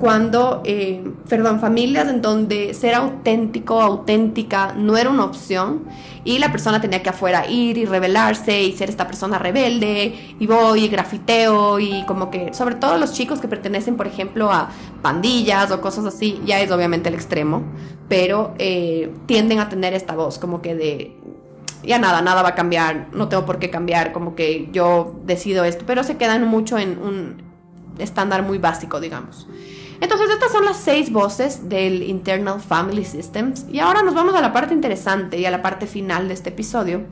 cuando, eh, perdón, familias en donde ser auténtico, auténtica no era una opción y la persona tenía que afuera ir y rebelarse y ser esta persona rebelde y voy y grafiteo y como que, sobre todo los chicos que pertenecen, por ejemplo, a pandillas o cosas así, ya es obviamente el extremo, pero eh, tienden a tener esta voz como que de ya nada, nada va a cambiar, no tengo por qué cambiar, como que yo decido esto, pero se quedan mucho en un estándar muy básico, digamos. Entonces estas son las seis voces del Internal Family Systems y ahora nos vamos a la parte interesante y a la parte final de este episodio,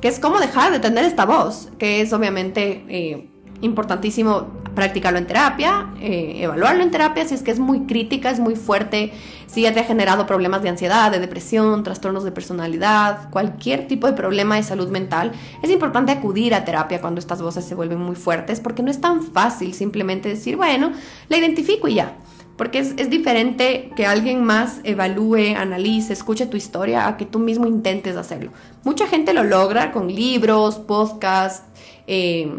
que es cómo dejar de tener esta voz, que es obviamente eh, importantísimo practicarlo en terapia, eh, evaluarlo en terapia si es que es muy crítica, es muy fuerte, si ya te ha generado problemas de ansiedad, de depresión, trastornos de personalidad, cualquier tipo de problema de salud mental, es importante acudir a terapia cuando estas voces se vuelven muy fuertes porque no es tan fácil simplemente decir, bueno, la identifico y ya. Porque es, es diferente que alguien más evalúe, analice, escuche tu historia a que tú mismo intentes hacerlo. Mucha gente lo logra con libros, podcasts, eh,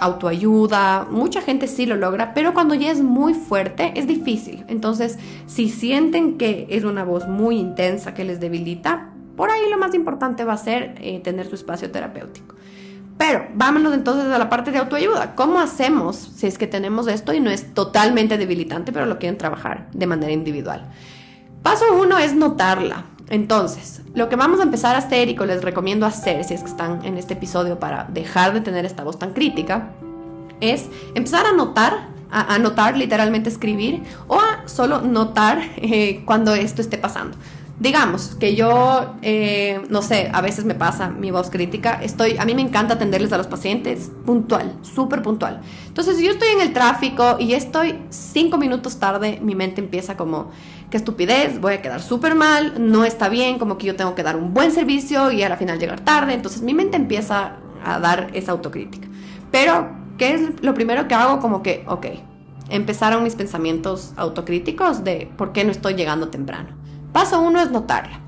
autoayuda, mucha gente sí lo logra, pero cuando ya es muy fuerte es difícil. Entonces, si sienten que es una voz muy intensa que les debilita, por ahí lo más importante va a ser eh, tener su espacio terapéutico. Pero vámonos entonces a la parte de autoayuda. ¿Cómo hacemos si es que tenemos esto y no es totalmente debilitante, pero lo quieren trabajar de manera individual? Paso uno es notarla. Entonces, lo que vamos a empezar a hacer y que les recomiendo hacer si es que están en este episodio para dejar de tener esta voz tan crítica, es empezar a notar, a anotar, literalmente escribir, o a solo notar eh, cuando esto esté pasando. Digamos que yo, eh, no sé, a veces me pasa mi voz crítica. Estoy, a mí me encanta atenderles a los pacientes puntual, súper puntual. Entonces, si yo estoy en el tráfico y estoy cinco minutos tarde, mi mente empieza como, qué estupidez, voy a quedar súper mal, no está bien, como que yo tengo que dar un buen servicio y al final llegar tarde. Entonces, mi mente empieza a dar esa autocrítica. Pero, ¿qué es lo primero que hago? Como que, ok, empezaron mis pensamientos autocríticos de por qué no estoy llegando temprano Paso uno es notarla.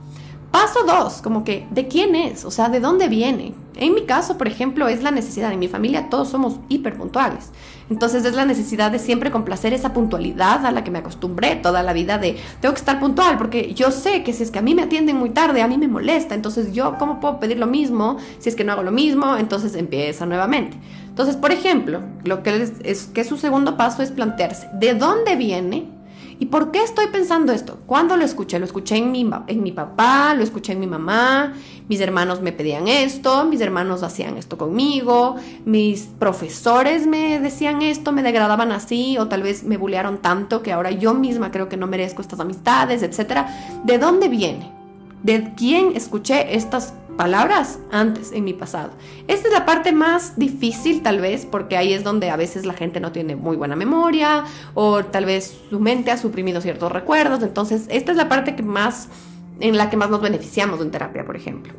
Paso dos, como que, ¿de quién es? O sea, ¿de dónde viene? En mi caso, por ejemplo, es la necesidad. En mi familia todos somos hiper puntuales. Entonces es la necesidad de siempre complacer esa puntualidad a la que me acostumbré toda la vida de tengo que estar puntual porque yo sé que si es que a mí me atienden muy tarde, a mí me molesta. Entonces yo, ¿cómo puedo pedir lo mismo si es que no hago lo mismo? Entonces empieza nuevamente. Entonces, por ejemplo, lo que es, es que su segundo paso es plantearse, ¿de dónde viene ¿Y por qué estoy pensando esto? ¿Cuándo lo escuché? Lo escuché en mi, en mi papá, lo escuché en mi mamá, mis hermanos me pedían esto, mis hermanos hacían esto conmigo, mis profesores me decían esto, me degradaban así, o tal vez me bullearon tanto que ahora yo misma creo que no merezco estas amistades, etc. ¿De dónde viene? ¿De quién escuché estas palabras antes en mi pasado. Esta es la parte más difícil tal vez porque ahí es donde a veces la gente no tiene muy buena memoria o tal vez su mente ha suprimido ciertos recuerdos. Entonces esta es la parte que más, en la que más nos beneficiamos en terapia, por ejemplo.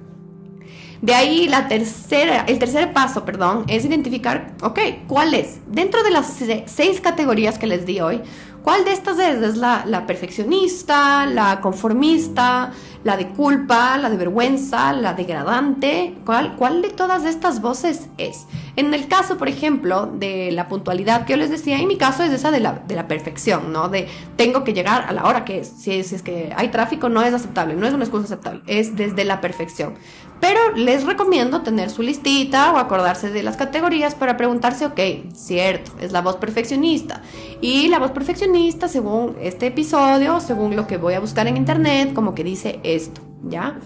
De ahí la tercera, el tercer paso, perdón, es identificar, ok, ¿cuál es? Dentro de las seis categorías que les di hoy, ¿cuál de estas es? ¿Es la, la perfeccionista, la conformista, la de culpa, la de vergüenza, la degradante. ¿Cuál, ¿Cuál de todas estas voces es? En el caso, por ejemplo, de la puntualidad que yo les decía, en mi caso es esa de la, de la perfección, ¿no? De tengo que llegar a la hora que es. Si, si es que hay tráfico, no es aceptable, no es una excusa aceptable, es desde la perfección. Pero les recomiendo tener su listita o acordarse de las categorías para preguntarse, ok, cierto, es la voz perfeccionista. Y la voz perfeccionista, según este episodio, según lo que voy a buscar en internet, como que dice esto, ¿ya?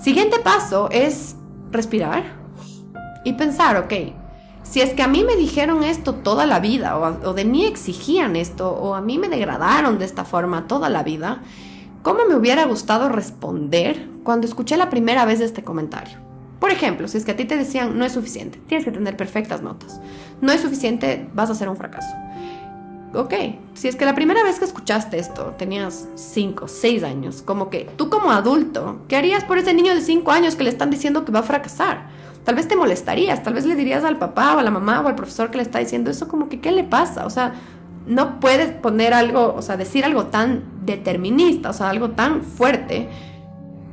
Siguiente paso es respirar y pensar, ok, si es que a mí me dijeron esto toda la vida, o, o de mí exigían esto, o a mí me degradaron de esta forma toda la vida, ¿Cómo me hubiera gustado responder cuando escuché la primera vez este comentario? Por ejemplo, si es que a ti te decían no es suficiente, tienes que tener perfectas notas. No es suficiente, vas a ser un fracaso. Ok, si es que la primera vez que escuchaste esto tenías 5, 6 años, como que tú como adulto, ¿qué harías por ese niño de 5 años que le están diciendo que va a fracasar? Tal vez te molestarías, tal vez le dirías al papá o a la mamá o al profesor que le está diciendo eso como que ¿qué le pasa? O sea, no puedes poner algo, o sea, decir algo tan determinista, o sea, algo tan fuerte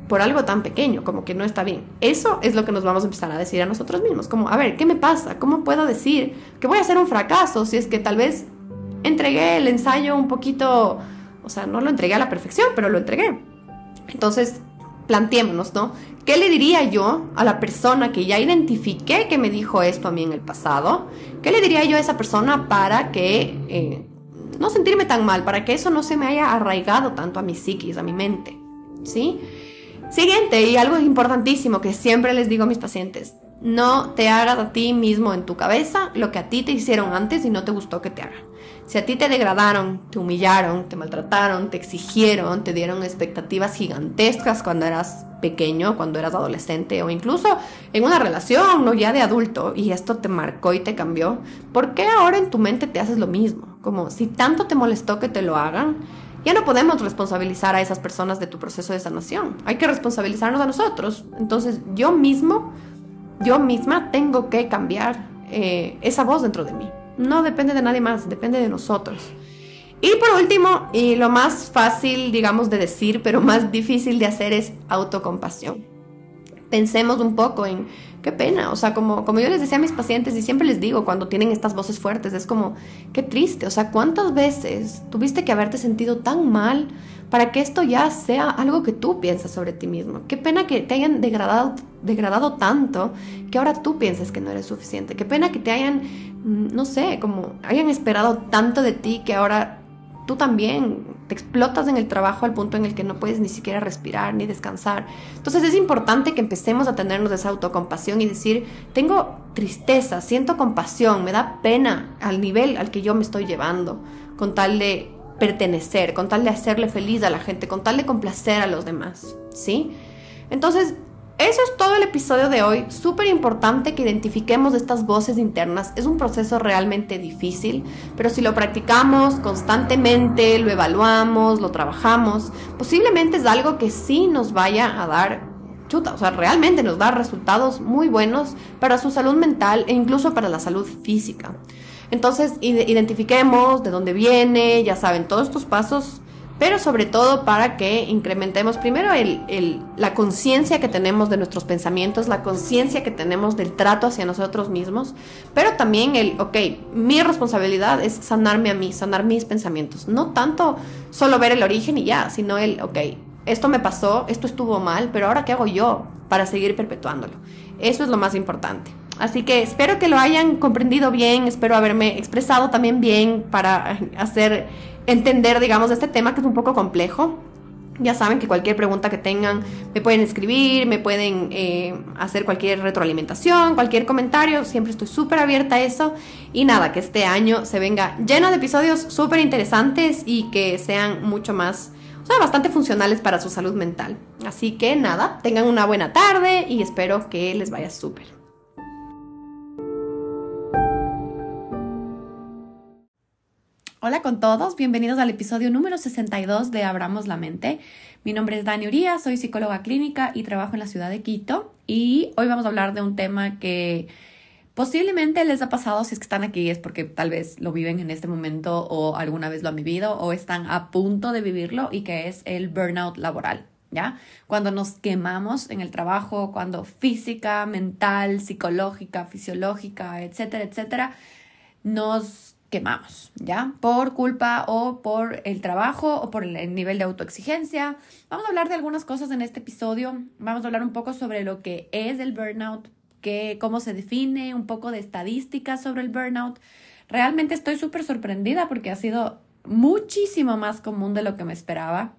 por algo tan pequeño, como que no está bien. Eso es lo que nos vamos a empezar a decir a nosotros mismos, como, a ver, ¿qué me pasa? ¿Cómo puedo decir que voy a hacer un fracaso si es que tal vez entregué el ensayo un poquito, o sea, no lo entregué a la perfección, pero lo entregué? Entonces, planteémonos, ¿no? ¿Qué le diría yo a la persona que ya identifiqué que me dijo esto a mí en el pasado? ¿Qué le diría yo a esa persona para que eh, no sentirme tan mal, para que eso no se me haya arraigado tanto a mi psiquis, a mi mente. ¿Sí? Siguiente, y algo importantísimo que siempre les digo a mis pacientes, no te hagas a ti mismo en tu cabeza lo que a ti te hicieron antes y no te gustó que te hagan. Si a ti te degradaron, te humillaron, te maltrataron, te exigieron, te dieron expectativas gigantescas cuando eras pequeño, cuando eras adolescente o incluso en una relación, no ya de adulto, y esto te marcó y te cambió, ¿por qué ahora en tu mente te haces lo mismo? Como si tanto te molestó que te lo hagan, ya no podemos responsabilizar a esas personas de tu proceso de sanación. Hay que responsabilizarnos a nosotros. Entonces yo mismo, yo misma tengo que cambiar eh, esa voz dentro de mí. No depende de nadie más, depende de nosotros. Y por último, y lo más fácil, digamos, de decir, pero más difícil de hacer es autocompasión. Pensemos un poco en qué pena, o sea, como, como yo les decía a mis pacientes y siempre les digo cuando tienen estas voces fuertes, es como, qué triste, o sea, ¿cuántas veces tuviste que haberte sentido tan mal para que esto ya sea algo que tú piensas sobre ti mismo? Qué pena que te hayan degradado, degradado tanto que ahora tú pienses que no eres suficiente, qué pena que te hayan, no sé, como hayan esperado tanto de ti que ahora tú también te explotas en el trabajo al punto en el que no puedes ni siquiera respirar ni descansar. Entonces es importante que empecemos a tenernos esa autocompasión y decir, tengo tristeza, siento compasión, me da pena al nivel al que yo me estoy llevando, con tal de pertenecer, con tal de hacerle feliz a la gente, con tal de complacer a los demás, ¿sí? Entonces, eso es todo el episodio de hoy. Súper importante que identifiquemos estas voces internas. Es un proceso realmente difícil, pero si lo practicamos constantemente, lo evaluamos, lo trabajamos, posiblemente es algo que sí nos vaya a dar chuta, o sea, realmente nos da resultados muy buenos para su salud mental e incluso para la salud física. Entonces, identifiquemos de dónde viene, ya saben, todos estos pasos pero sobre todo para que incrementemos primero el, la conciencia que tenemos de nuestros pensamientos, la conciencia que tenemos del trato hacia nosotros mismos, pero también el, ok, mi responsabilidad es sanarme a mí, sanar mis pensamientos, no tanto solo ver el origen y ya, sino el, ok, esto me pasó, esto estuvo mal, pero ahora qué hago yo para seguir perpetuándolo. Eso es lo más importante. Así que espero que lo hayan comprendido bien, espero haberme expresado también bien para hacer entender, digamos, este tema que es un poco complejo. Ya saben que cualquier pregunta que tengan me pueden escribir, me pueden eh, hacer cualquier retroalimentación, cualquier comentario. Siempre estoy súper abierta a eso. Y nada, que este año se venga lleno de episodios súper interesantes y que sean mucho más, o sea, bastante funcionales para su salud mental. Así que nada, tengan una buena tarde y espero que les vaya súper. Hola con todos, bienvenidos al episodio número 62 de Abramos la Mente. Mi nombre es Dani Uría, soy psicóloga clínica y trabajo en la ciudad de Quito y hoy vamos a hablar de un tema que posiblemente les ha pasado si es que están aquí es porque tal vez lo viven en este momento o alguna vez lo han vivido o están a punto de vivirlo y que es el burnout laboral. ¿Ya? Cuando nos quemamos en el trabajo, cuando física, mental, psicológica, fisiológica, etcétera, etcétera, nos quemamos, ¿ya? Por culpa o por el trabajo o por el nivel de autoexigencia. Vamos a hablar de algunas cosas en este episodio. Vamos a hablar un poco sobre lo que es el burnout, que, cómo se define, un poco de estadísticas sobre el burnout. Realmente estoy súper sorprendida porque ha sido muchísimo más común de lo que me esperaba.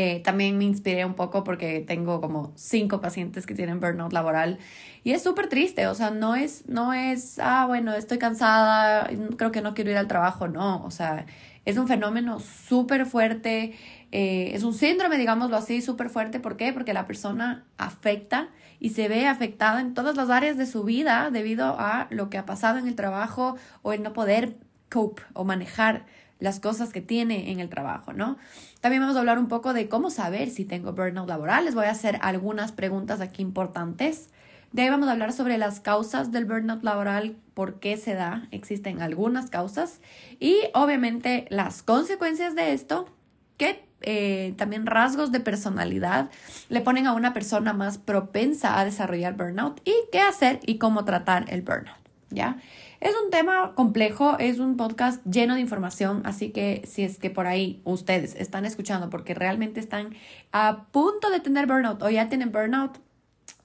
Eh, también me inspiré un poco porque tengo como cinco pacientes que tienen burnout laboral y es súper triste, o sea, no es, no es, ah, bueno, estoy cansada, creo que no quiero ir al trabajo, no, o sea, es un fenómeno súper fuerte, eh, es un síndrome, digámoslo así, súper fuerte, ¿por qué? Porque la persona afecta y se ve afectada en todas las áreas de su vida debido a lo que ha pasado en el trabajo o el no poder cope o manejar las cosas que tiene en el trabajo, ¿no? También vamos a hablar un poco de cómo saber si tengo burnout laboral. Les voy a hacer algunas preguntas aquí importantes. De ahí vamos a hablar sobre las causas del burnout laboral, por qué se da, existen algunas causas y obviamente las consecuencias de esto, que eh, también rasgos de personalidad le ponen a una persona más propensa a desarrollar burnout y qué hacer y cómo tratar el burnout, ¿ya? Es un tema complejo, es un podcast lleno de información, así que si es que por ahí ustedes están escuchando porque realmente están a punto de tener burnout o ya tienen burnout,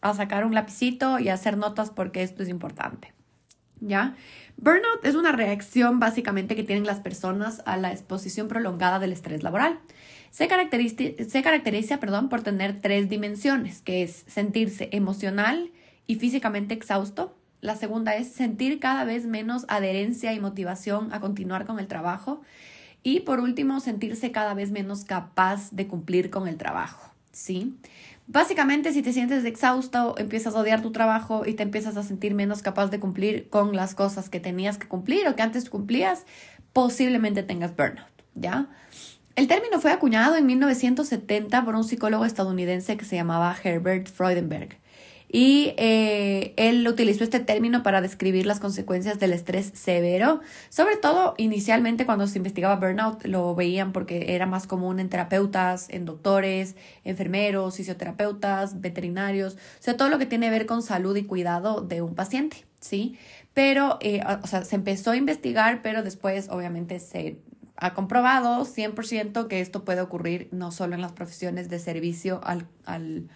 a sacar un lapicito y hacer notas porque esto es importante. ¿Ya? Burnout es una reacción básicamente que tienen las personas a la exposición prolongada del estrés laboral. Se caracteriza, se caracteriza perdón, por tener tres dimensiones, que es sentirse emocional y físicamente exhausto, la segunda es sentir cada vez menos adherencia y motivación a continuar con el trabajo. Y por último, sentirse cada vez menos capaz de cumplir con el trabajo. ¿Sí? Básicamente, si te sientes exhausto, empiezas a odiar tu trabajo y te empiezas a sentir menos capaz de cumplir con las cosas que tenías que cumplir o que antes cumplías, posiblemente tengas burnout, ¿ya? El término fue acuñado en 1970 por un psicólogo estadounidense que se llamaba Herbert Freudenberg. Y eh, él utilizó este término para describir las consecuencias del estrés severo. Sobre todo, inicialmente cuando se investigaba burnout, lo veían porque era más común en terapeutas, en doctores, enfermeros, fisioterapeutas, veterinarios, o sea, todo lo que tiene que ver con salud y cuidado de un paciente, ¿sí? Pero, eh, o sea, se empezó a investigar, pero después, obviamente, se ha comprobado 100% que esto puede ocurrir no solo en las profesiones de servicio al, al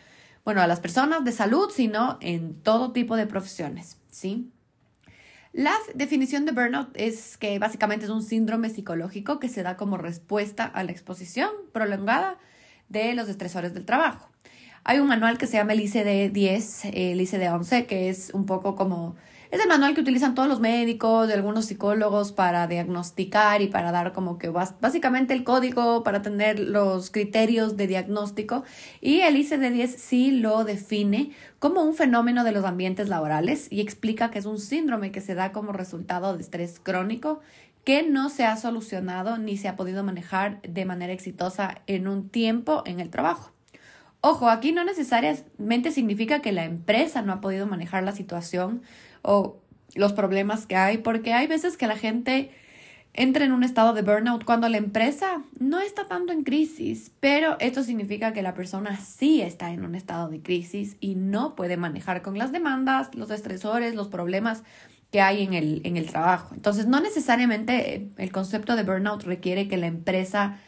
bueno, a las personas de salud, sino en todo tipo de profesiones, ¿sí? La definición de burnout es que básicamente es un síndrome psicológico que se da como respuesta a la exposición prolongada de los estresores del trabajo. Hay un manual que se llama el ICD-10, el ICD-11, que es un poco como es el manual que utilizan todos los médicos, y algunos psicólogos para diagnosticar y para dar como que básicamente el código para tener los criterios de diagnóstico. Y el ICD-10 sí lo define como un fenómeno de los ambientes laborales y explica que es un síndrome que se da como resultado de estrés crónico que no se ha solucionado ni se ha podido manejar de manera exitosa en un tiempo en el trabajo. Ojo, aquí no necesariamente significa que la empresa no ha podido manejar la situación o los problemas que hay, porque hay veces que la gente entra en un estado de burnout cuando la empresa no está tanto en crisis, pero esto significa que la persona sí está en un estado de crisis y no puede manejar con las demandas, los estresores, los problemas que hay en el, en el trabajo. Entonces, no necesariamente el concepto de burnout requiere que la empresa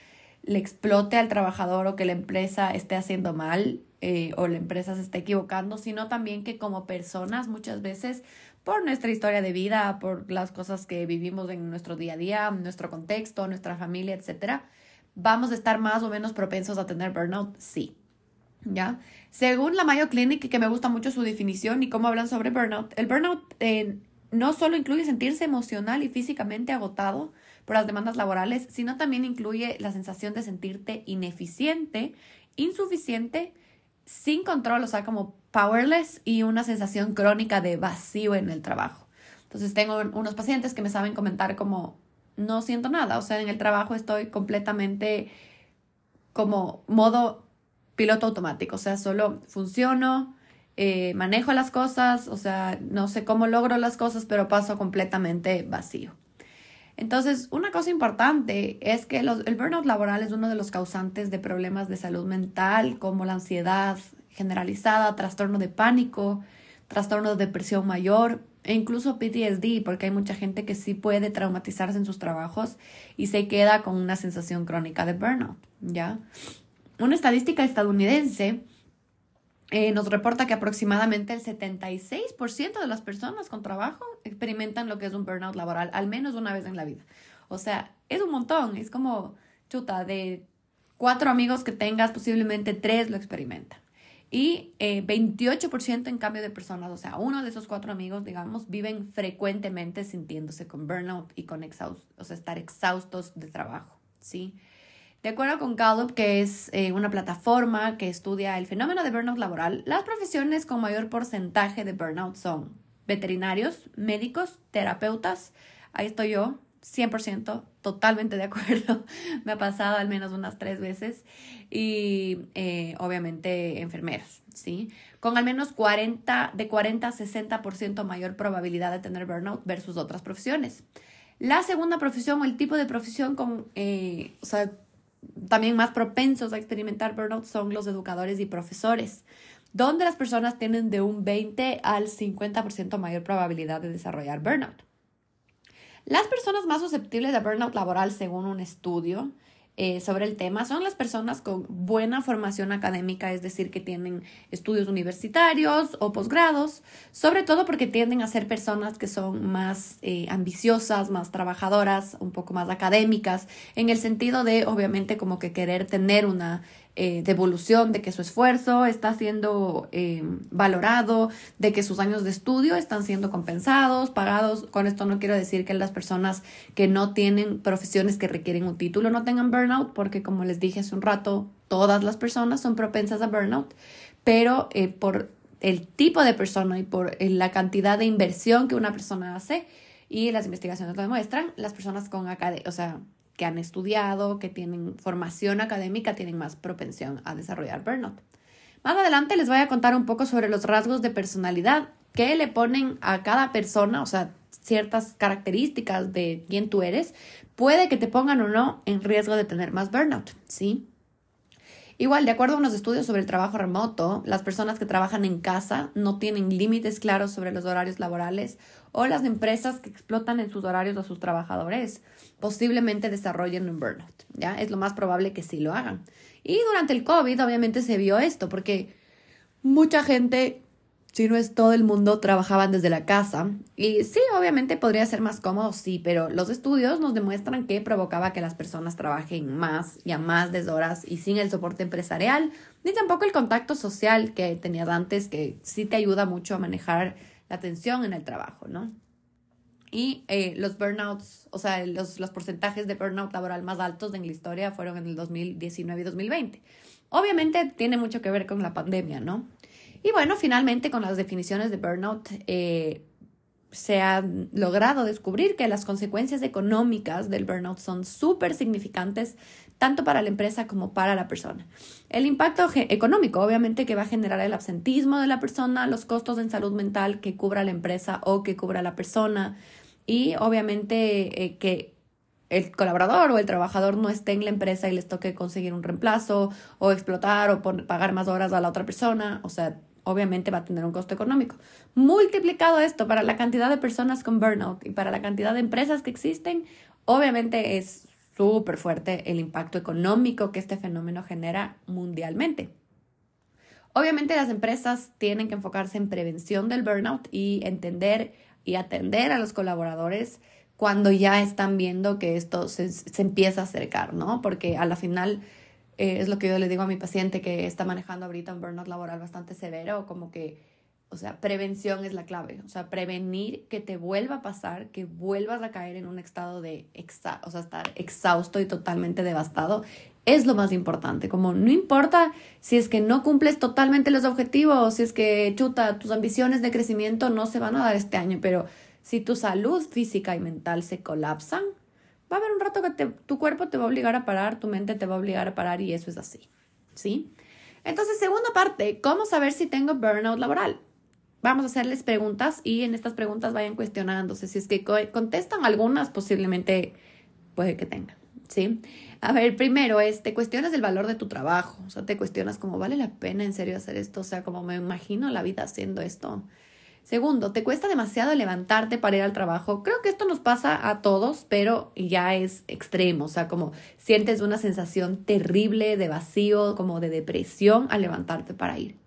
le explote al trabajador o que la empresa esté haciendo mal eh, o la empresa se esté equivocando, sino también que como personas muchas veces por nuestra historia de vida, por las cosas que vivimos en nuestro día a día, nuestro contexto, nuestra familia, etcétera, vamos a estar más o menos propensos a tener burnout, sí. ¿Ya? Según la Mayo Clinic, que me gusta mucho su definición y cómo hablan sobre burnout, el burnout eh, no solo incluye sentirse emocional y físicamente agotado por las demandas laborales, sino también incluye la sensación de sentirte ineficiente, insuficiente, sin control, o sea, como powerless y una sensación crónica de vacío en el trabajo. Entonces tengo unos pacientes que me saben comentar como no siento nada, o sea, en el trabajo estoy completamente como modo piloto automático, o sea, solo funciono, eh, manejo las cosas, o sea, no sé cómo logro las cosas, pero paso completamente vacío. Entonces, una cosa importante es que el burnout laboral es uno de los causantes de problemas de salud mental como la ansiedad generalizada, trastorno de pánico, trastorno de depresión mayor e incluso PTSD, porque hay mucha gente que sí puede traumatizarse en sus trabajos y se queda con una sensación crónica de burnout, ¿ya? Una estadística estadounidense eh, nos reporta que aproximadamente el 76% de las personas con trabajo experimentan lo que es un burnout laboral, al menos una vez en la vida. O sea, es un montón, es como, chuta, de cuatro amigos que tengas, posiblemente tres lo experimentan. Y eh, 28% en cambio de personas, o sea, uno de esos cuatro amigos, digamos, viven frecuentemente sintiéndose con burnout y con exhaust, o sea, estar exhaustos de trabajo, ¿sí? De acuerdo con Gallup, que es eh, una plataforma que estudia el fenómeno de burnout laboral, las profesiones con mayor porcentaje de burnout son veterinarios, médicos, terapeutas. Ahí estoy yo, 100%, totalmente de acuerdo. Me ha pasado al menos unas tres veces. Y eh, obviamente enfermeros, ¿sí? Con al menos 40, de 40 a 60% mayor probabilidad de tener burnout versus otras profesiones. La segunda profesión o el tipo de profesión con, eh, o sea, también más propensos a experimentar burnout son los educadores y profesores, donde las personas tienen de un 20 al 50% mayor probabilidad de desarrollar burnout. Las personas más susceptibles de burnout laboral, según un estudio, eh, sobre el tema son las personas con buena formación académica, es decir, que tienen estudios universitarios o posgrados, sobre todo porque tienden a ser personas que son más eh, ambiciosas, más trabajadoras, un poco más académicas, en el sentido de, obviamente, como que querer tener una eh, devolución de que su esfuerzo está siendo eh, valorado, de que sus años de estudio están siendo compensados, pagados. Con esto no quiero decir que las personas que no tienen profesiones que requieren un título no tengan burnout, porque como les dije hace un rato, todas las personas son propensas a burnout, pero eh, por el tipo de persona y por la cantidad de inversión que una persona hace, y las investigaciones lo demuestran, las personas con academia, o sea, que han estudiado, que tienen formación académica, tienen más propensión a desarrollar burnout. Más adelante les voy a contar un poco sobre los rasgos de personalidad que le ponen a cada persona, o sea, ciertas características de quién tú eres, puede que te pongan o no en riesgo de tener más burnout, ¿sí? Igual, de acuerdo a unos estudios sobre el trabajo remoto, las personas que trabajan en casa no tienen límites claros sobre los horarios laborales o las empresas que explotan en sus horarios a sus trabajadores posiblemente desarrollen un burnout, ¿ya? Es lo más probable que sí lo hagan. Y durante el COVID obviamente se vio esto porque mucha gente si no es todo el mundo, trabajaban desde la casa. Y sí, obviamente podría ser más cómodo, sí, pero los estudios nos demuestran que provocaba que las personas trabajen más y a más deshoras y sin el soporte empresarial, ni tampoco el contacto social que tenías antes, que sí te ayuda mucho a manejar la tensión en el trabajo, ¿no? Y eh, los burnouts, o sea, los, los porcentajes de burnout laboral más altos en la historia fueron en el 2019 y 2020. Obviamente tiene mucho que ver con la pandemia, ¿no? Y bueno, finalmente con las definiciones de burnout, eh, se ha logrado descubrir que las consecuencias económicas del burnout son súper significantes tanto para la empresa como para la persona. El impacto económico, obviamente, que va a generar el absentismo de la persona, los costos en salud mental que cubra la empresa o que cubra la persona y obviamente eh, que el colaborador o el trabajador no esté en la empresa y les toque conseguir un reemplazo o explotar o pagar más horas a la otra persona, o sea, obviamente va a tener un costo económico. Multiplicado esto para la cantidad de personas con burnout y para la cantidad de empresas que existen, obviamente es súper fuerte el impacto económico que este fenómeno genera mundialmente. Obviamente las empresas tienen que enfocarse en prevención del burnout y entender y atender a los colaboradores cuando ya están viendo que esto se, se empieza a acercar, ¿no? Porque a la final eh, es lo que yo le digo a mi paciente que está manejando ahorita un burnout laboral bastante severo, como que, o sea, prevención es la clave, o sea, prevenir que te vuelva a pasar, que vuelvas a caer en un estado de, o sea, estar exhausto y totalmente devastado, es lo más importante, como no importa si es que no cumples totalmente los objetivos, si es que chuta, tus ambiciones de crecimiento no se van a dar este año, pero si tu salud física y mental se colapsan, va a haber un rato que tu cuerpo te va a obligar a parar, tu mente te va a obligar a parar y eso es así, ¿sí? Entonces, segunda parte, ¿cómo saber si tengo burnout laboral? Vamos a hacerles preguntas y en estas preguntas vayan cuestionándose. Si es que contestan algunas, posiblemente puede que tengan, ¿sí? A ver, primero es, te cuestionas el valor de tu trabajo, o sea, te cuestionas cómo vale la pena en serio hacer esto, o sea, como me imagino la vida haciendo esto. Segundo, te cuesta demasiado levantarte para ir al trabajo. Creo que esto nos pasa a todos, pero ya es extremo, o sea, como sientes una sensación terrible de vacío, como de depresión al levantarte para ir.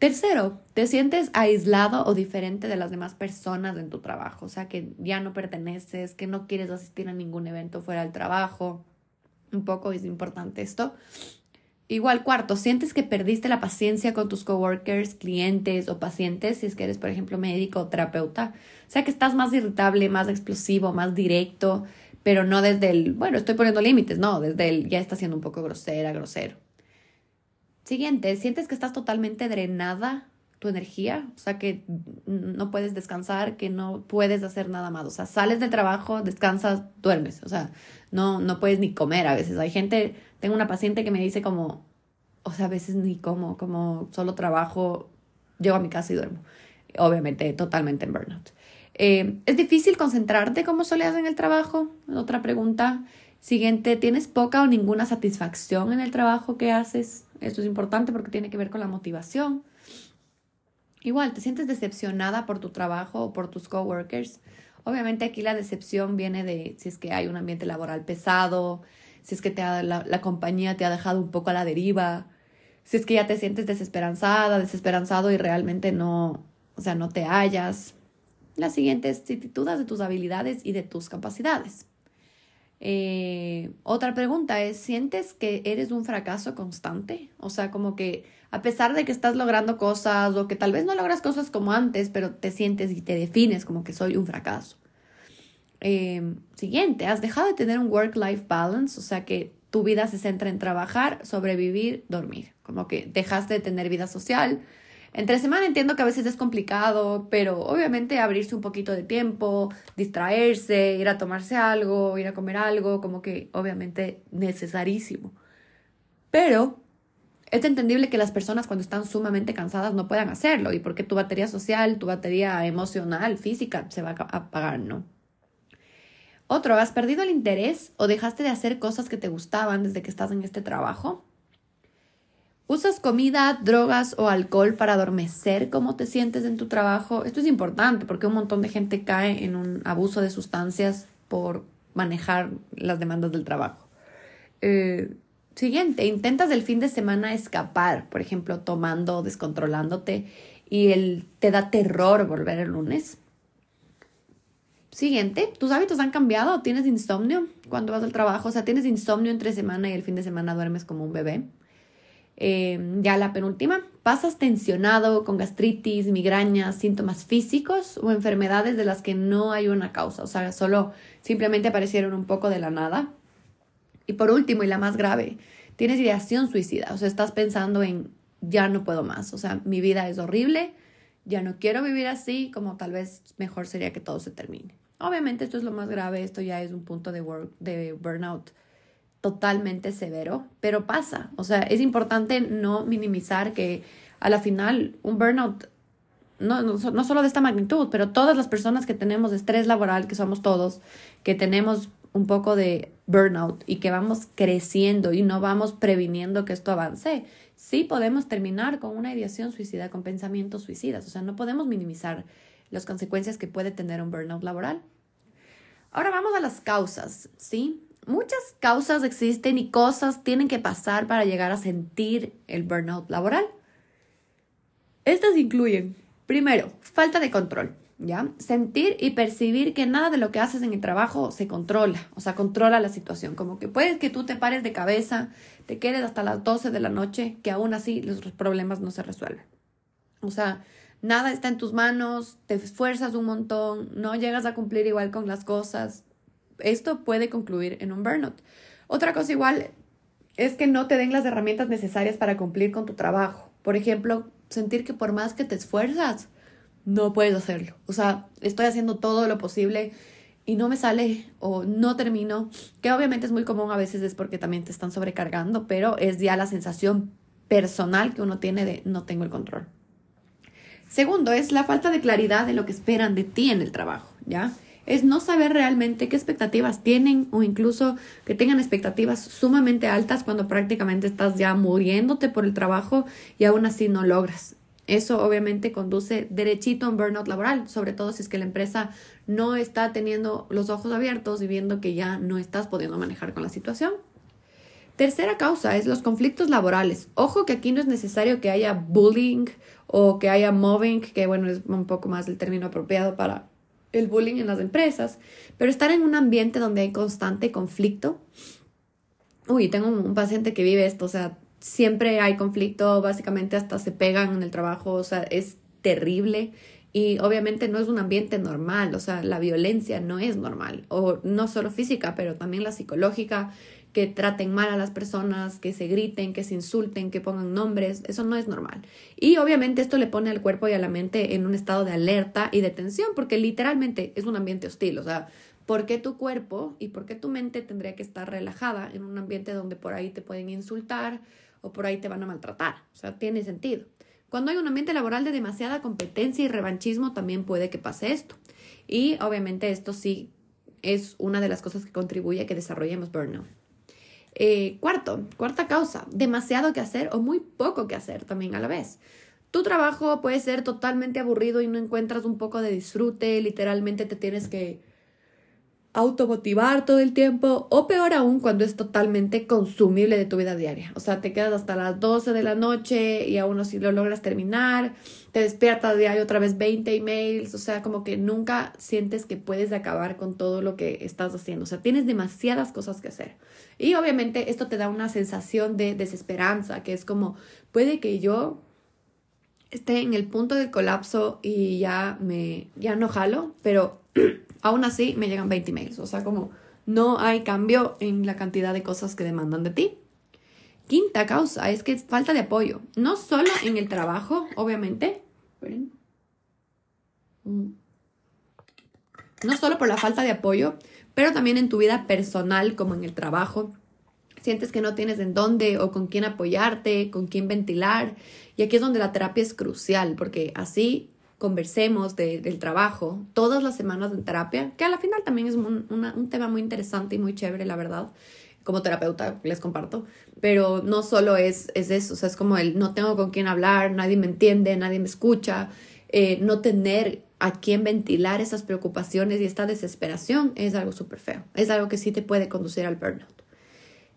Tercero, te sientes aislado o diferente de las demás personas en tu trabajo, o sea, que ya no perteneces, que no quieres asistir a ningún evento fuera del trabajo. Un poco es importante esto. Igual, cuarto, sientes que perdiste la paciencia con tus coworkers, clientes o pacientes, si es que eres, por ejemplo, médico o terapeuta. O sea, que estás más irritable, más explosivo, más directo, pero no desde el, bueno, estoy poniendo límites, no, desde el ya está siendo un poco grosera, grosero. Siguiente, sientes que estás totalmente drenada tu energía, o sea, que no puedes descansar, que no puedes hacer nada más. O sea, sales del trabajo, descansas, duermes. O sea, no, no puedes ni comer a veces. Hay gente, tengo una paciente que me dice como, o sea, a veces ni como, como solo trabajo, llego a mi casa y duermo. Obviamente, totalmente en burnout. Eh, ¿Es difícil concentrarte como solías en el trabajo? Otra pregunta. Siguiente, ¿tienes poca o ninguna satisfacción en el trabajo que haces? Esto es importante porque tiene que ver con la motivación. Igual, ¿te sientes decepcionada por tu trabajo o por tus coworkers? Obviamente aquí la decepción viene de si es que hay un ambiente laboral pesado, si es que te la, la compañía te ha dejado un poco a la deriva, si es que ya te sientes desesperanzada, desesperanzado y realmente no, o sea, no te hallas. La siguiente es de tus habilidades y de tus capacidades. Eh, otra pregunta es, ¿sientes que eres un fracaso constante? O sea, como que a pesar de que estás logrando cosas o que tal vez no logras cosas como antes, pero te sientes y te defines como que soy un fracaso. Eh, siguiente, ¿has dejado de tener un work-life balance? O sea, que tu vida se centra en trabajar, sobrevivir, dormir. Como que dejaste de tener vida social, entre semana entiendo que a veces es complicado, pero obviamente abrirse un poquito de tiempo, distraerse, ir a tomarse algo, ir a comer algo, como que obviamente necesarísimo. Pero es entendible que las personas cuando están sumamente cansadas no puedan hacerlo y porque tu batería social, tu batería emocional, física se va a apagar, ¿no? Otro, ¿has perdido el interés o dejaste de hacer cosas que te gustaban desde que estás en este trabajo? ¿Usas comida, drogas o alcohol para adormecer cómo te sientes en tu trabajo? Esto es importante porque un montón de gente cae en un abuso de sustancias por manejar las demandas del trabajo. Eh, siguiente, intentas el fin de semana escapar, por ejemplo, tomando, descontrolándote y el, te da terror volver el lunes. Siguiente, ¿tus hábitos han cambiado? ¿Tienes insomnio cuando vas al trabajo? O sea, ¿tienes insomnio entre semana y el fin de semana duermes como un bebé? Eh, ya la penúltima, pasas tensionado con gastritis, migrañas, síntomas físicos o enfermedades de las que no hay una causa, o sea, solo simplemente aparecieron un poco de la nada. Y por último, y la más grave, tienes ideación suicida, o sea, estás pensando en ya no puedo más, o sea, mi vida es horrible, ya no quiero vivir así, como tal vez mejor sería que todo se termine. Obviamente esto es lo más grave, esto ya es un punto de, work, de burnout totalmente severo, pero pasa. O sea, es importante no minimizar que a la final un burnout, no, no, no, solo de esta magnitud, pero todas las personas que tenemos estrés laboral, que somos todos, que tenemos un poco de burnout y que vamos creciendo y no vamos previniendo que esto avance, sí podemos terminar con una ideación suicida, con pensamientos suicidas. O sea, no podemos minimizar las consecuencias que puede tener un burnout laboral. Ahora vamos a las causas, ¿sí? Muchas causas existen y cosas tienen que pasar para llegar a sentir el burnout laboral. Estas incluyen, primero, falta de control, ¿ya? Sentir y percibir que nada de lo que haces en el trabajo se controla, o sea, controla la situación. Como que puedes que tú te pares de cabeza, te quedes hasta las 12 de la noche, que aún así los problemas no se resuelven. O sea, nada está en tus manos, te esfuerzas un montón, no llegas a cumplir igual con las cosas. Esto puede concluir en un burnout. Otra cosa igual es que no te den las herramientas necesarias para cumplir con tu trabajo. Por ejemplo, sentir que por más que te esfuerzas, no puedes hacerlo. O sea, estoy haciendo todo lo posible y no me sale o no termino, que obviamente es muy común a veces es porque también te están sobrecargando, pero es ya la sensación personal que uno tiene de no tengo el control. Segundo, es la falta de claridad de lo que esperan de ti en el trabajo, ¿ya? Es no saber realmente qué expectativas tienen o incluso que tengan expectativas sumamente altas cuando prácticamente estás ya muriéndote por el trabajo y aún así no logras. Eso obviamente conduce derechito a un burnout laboral, sobre todo si es que la empresa no está teniendo los ojos abiertos y viendo que ya no estás pudiendo manejar con la situación. Tercera causa es los conflictos laborales. Ojo que aquí no es necesario que haya bullying o que haya mobbing, que bueno, es un poco más el término apropiado para el bullying en las empresas, pero estar en un ambiente donde hay constante conflicto. Uy, tengo un, paciente que vive esto, o sea, siempre hay conflicto, básicamente hasta se pegan en el trabajo, o sea, es terrible y obviamente no es un ambiente normal, o sea, la violencia no es normal, o no solo física, pero también la psicológica que traten mal a las personas, que se griten, que se insulten, que pongan nombres, eso no es normal. Y obviamente esto le pone al cuerpo y a la mente en un estado de alerta y de tensión, porque literalmente es un ambiente hostil, o sea, ¿por qué tu cuerpo y por qué tu mente tendría que estar relajada en un ambiente donde por ahí te pueden insultar o por ahí te van a maltratar? O sea, tiene sentido. Cuando hay un ambiente laboral de demasiada competencia y revanchismo, también puede que pase esto. Y obviamente esto sí es una de las cosas que contribuye a que desarrollemos burnout. Eh, cuarto, cuarta causa, demasiado que hacer o muy poco que hacer también a la vez. Tu trabajo puede ser totalmente aburrido y no encuentras un poco de disfrute, literalmente te tienes que automotivar todo el tiempo o peor aún cuando es totalmente consumible de tu vida diaria. O sea, te quedas hasta las 12 de la noche y aún así lo logras terminar, te despiertas diario otra vez 20 emails, o sea, como que nunca sientes que puedes acabar con todo lo que estás haciendo. O sea, tienes demasiadas cosas que hacer. Y obviamente esto te da una sensación de desesperanza, que es como, puede que yo esté en el punto del colapso y ya me, ya no jalo, pero aún así me llegan 20 emails. O sea, como no hay cambio en la cantidad de cosas que demandan de ti. Quinta causa es que es falta de apoyo. No solo en el trabajo, obviamente. No solo por la falta de apoyo, pero también en tu vida personal, como en el trabajo. Sientes que no tienes en dónde o con quién apoyarte, con quién ventilar. Y aquí es donde la terapia es crucial, porque así conversemos del trabajo todas las semanas en terapia, que a la final también es un, tema muy interesante y muy chévere, la verdad. Como terapeuta les comparto, pero no solo es, es eso, o sea, es como el no tengo con quién hablar, nadie me entiende, nadie me escucha, eh, no tener a quién ventilar esas preocupaciones y esta desesperación es algo súper feo, es algo que sí te puede conducir al burnout.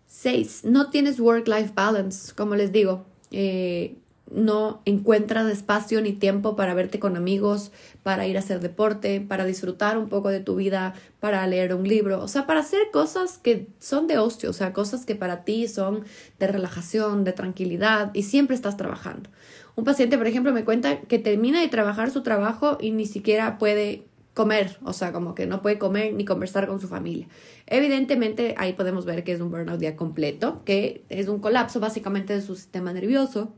Seis, no tienes work-life balance, como les digo, eh, no encuentras espacio ni tiempo para verte con amigos, para ir a hacer deporte, para disfrutar un poco de tu vida, para leer un libro, o sea, para hacer cosas que son de ocio, o sea, cosas que para ti son de relajación, de tranquilidad y siempre estás trabajando. Un paciente, por ejemplo, me cuenta que termina de trabajar su trabajo y ni siquiera puede comer, o sea, como que no puede comer ni conversar con su familia. Evidentemente, ahí podemos ver que es un burnout día completo, que es un colapso básicamente de su sistema nervioso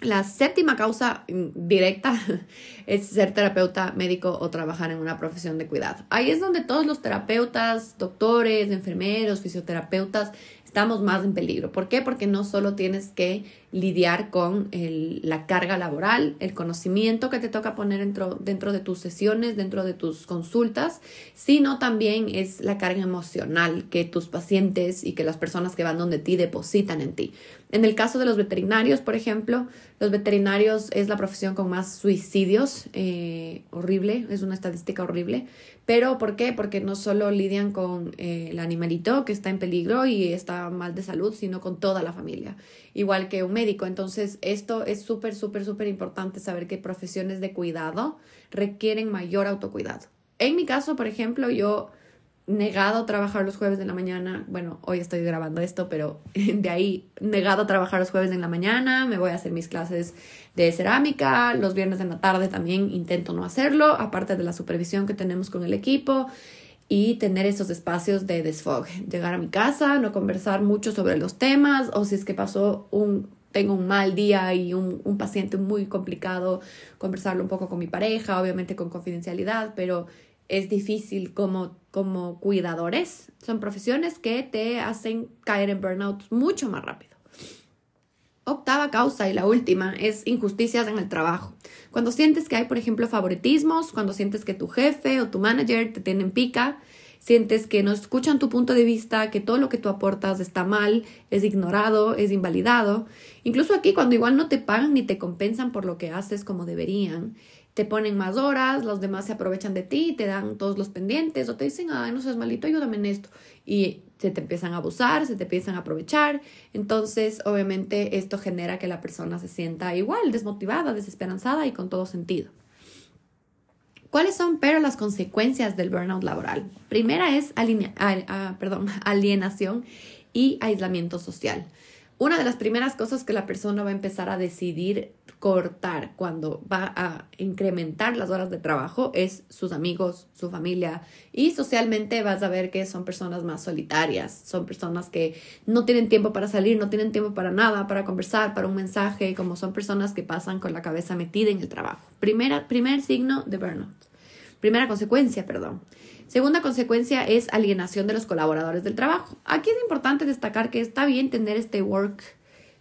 la séptima causa directa es ser terapeuta médico o trabajar en una profesión de cuidado. Ahí es donde todos los terapeutas, doctores, enfermeros, fisioterapeutas estamos más en peligro. ¿Por qué? Porque no solo tienes que lidiar con la carga laboral, el conocimiento que te toca poner dentro, dentro de tus sesiones, dentro de tus consultas, sino también es la carga emocional que tus pacientes y que las personas que van donde ti depositan en ti. En el caso de los veterinarios, por ejemplo, los veterinarios es la profesión con más suicidios, eh, horrible, es una estadística horrible, pero ¿por qué? Porque no solo lidian con eh, el animalito que está en peligro y está mal de salud, sino con toda la familia, igual que un médico. Entonces, esto es súper, súper, súper importante saber que profesiones de cuidado requieren mayor autocuidado. En mi caso, por ejemplo, yo negado a trabajar los jueves de la mañana. Bueno, hoy estoy grabando esto, pero de ahí negado a trabajar los jueves de la mañana. Me voy a hacer mis clases de cerámica. Los viernes de la tarde también intento no hacerlo, aparte de la supervisión que tenemos con el equipo y tener esos espacios de desfogue. Llegar a mi casa, no conversar mucho sobre los temas o si es que pasó un tengo un mal día y un, un paciente muy complicado, conversarlo un poco con mi pareja, obviamente con confidencialidad, pero es difícil como, como cuidadores. Son profesiones que te hacen caer en burnout mucho más rápido. Octava causa y la última es injusticias en el trabajo. Cuando sientes que hay, por ejemplo, favoritismos, cuando sientes que tu jefe o tu manager te tienen pica, sientes que no escuchan tu punto de vista, que todo lo que tú aportas está mal, es ignorado, es invalidado. Incluso aquí cuando igual no te pagan ni te compensan por lo que haces como deberían, te ponen más horas, los demás se aprovechan de ti, te dan todos los pendientes o te dicen, ay, no seas malito, ayúdame en esto. Y se te empiezan a abusar, se te empiezan a aprovechar. Entonces, obviamente, esto genera que la persona se sienta igual, desmotivada, desesperanzada y con todo sentido. ¿Cuáles son, pero, las consecuencias del burnout laboral? Primera es ah, perdón, alienación y aislamiento social. Una de las primeras cosas que la persona va a empezar a decidir cortar cuando va a incrementar las horas de trabajo es sus amigos, su familia y socialmente vas a ver que son personas más solitarias, son personas que no tienen tiempo para salir, no tienen tiempo para nada, para conversar, para un mensaje, como son personas que pasan con la cabeza metida en el trabajo. Primera, primer signo de burnout. Primera consecuencia, perdón. Segunda consecuencia es alienación de los colaboradores del trabajo. Aquí es importante destacar que está bien tener este work,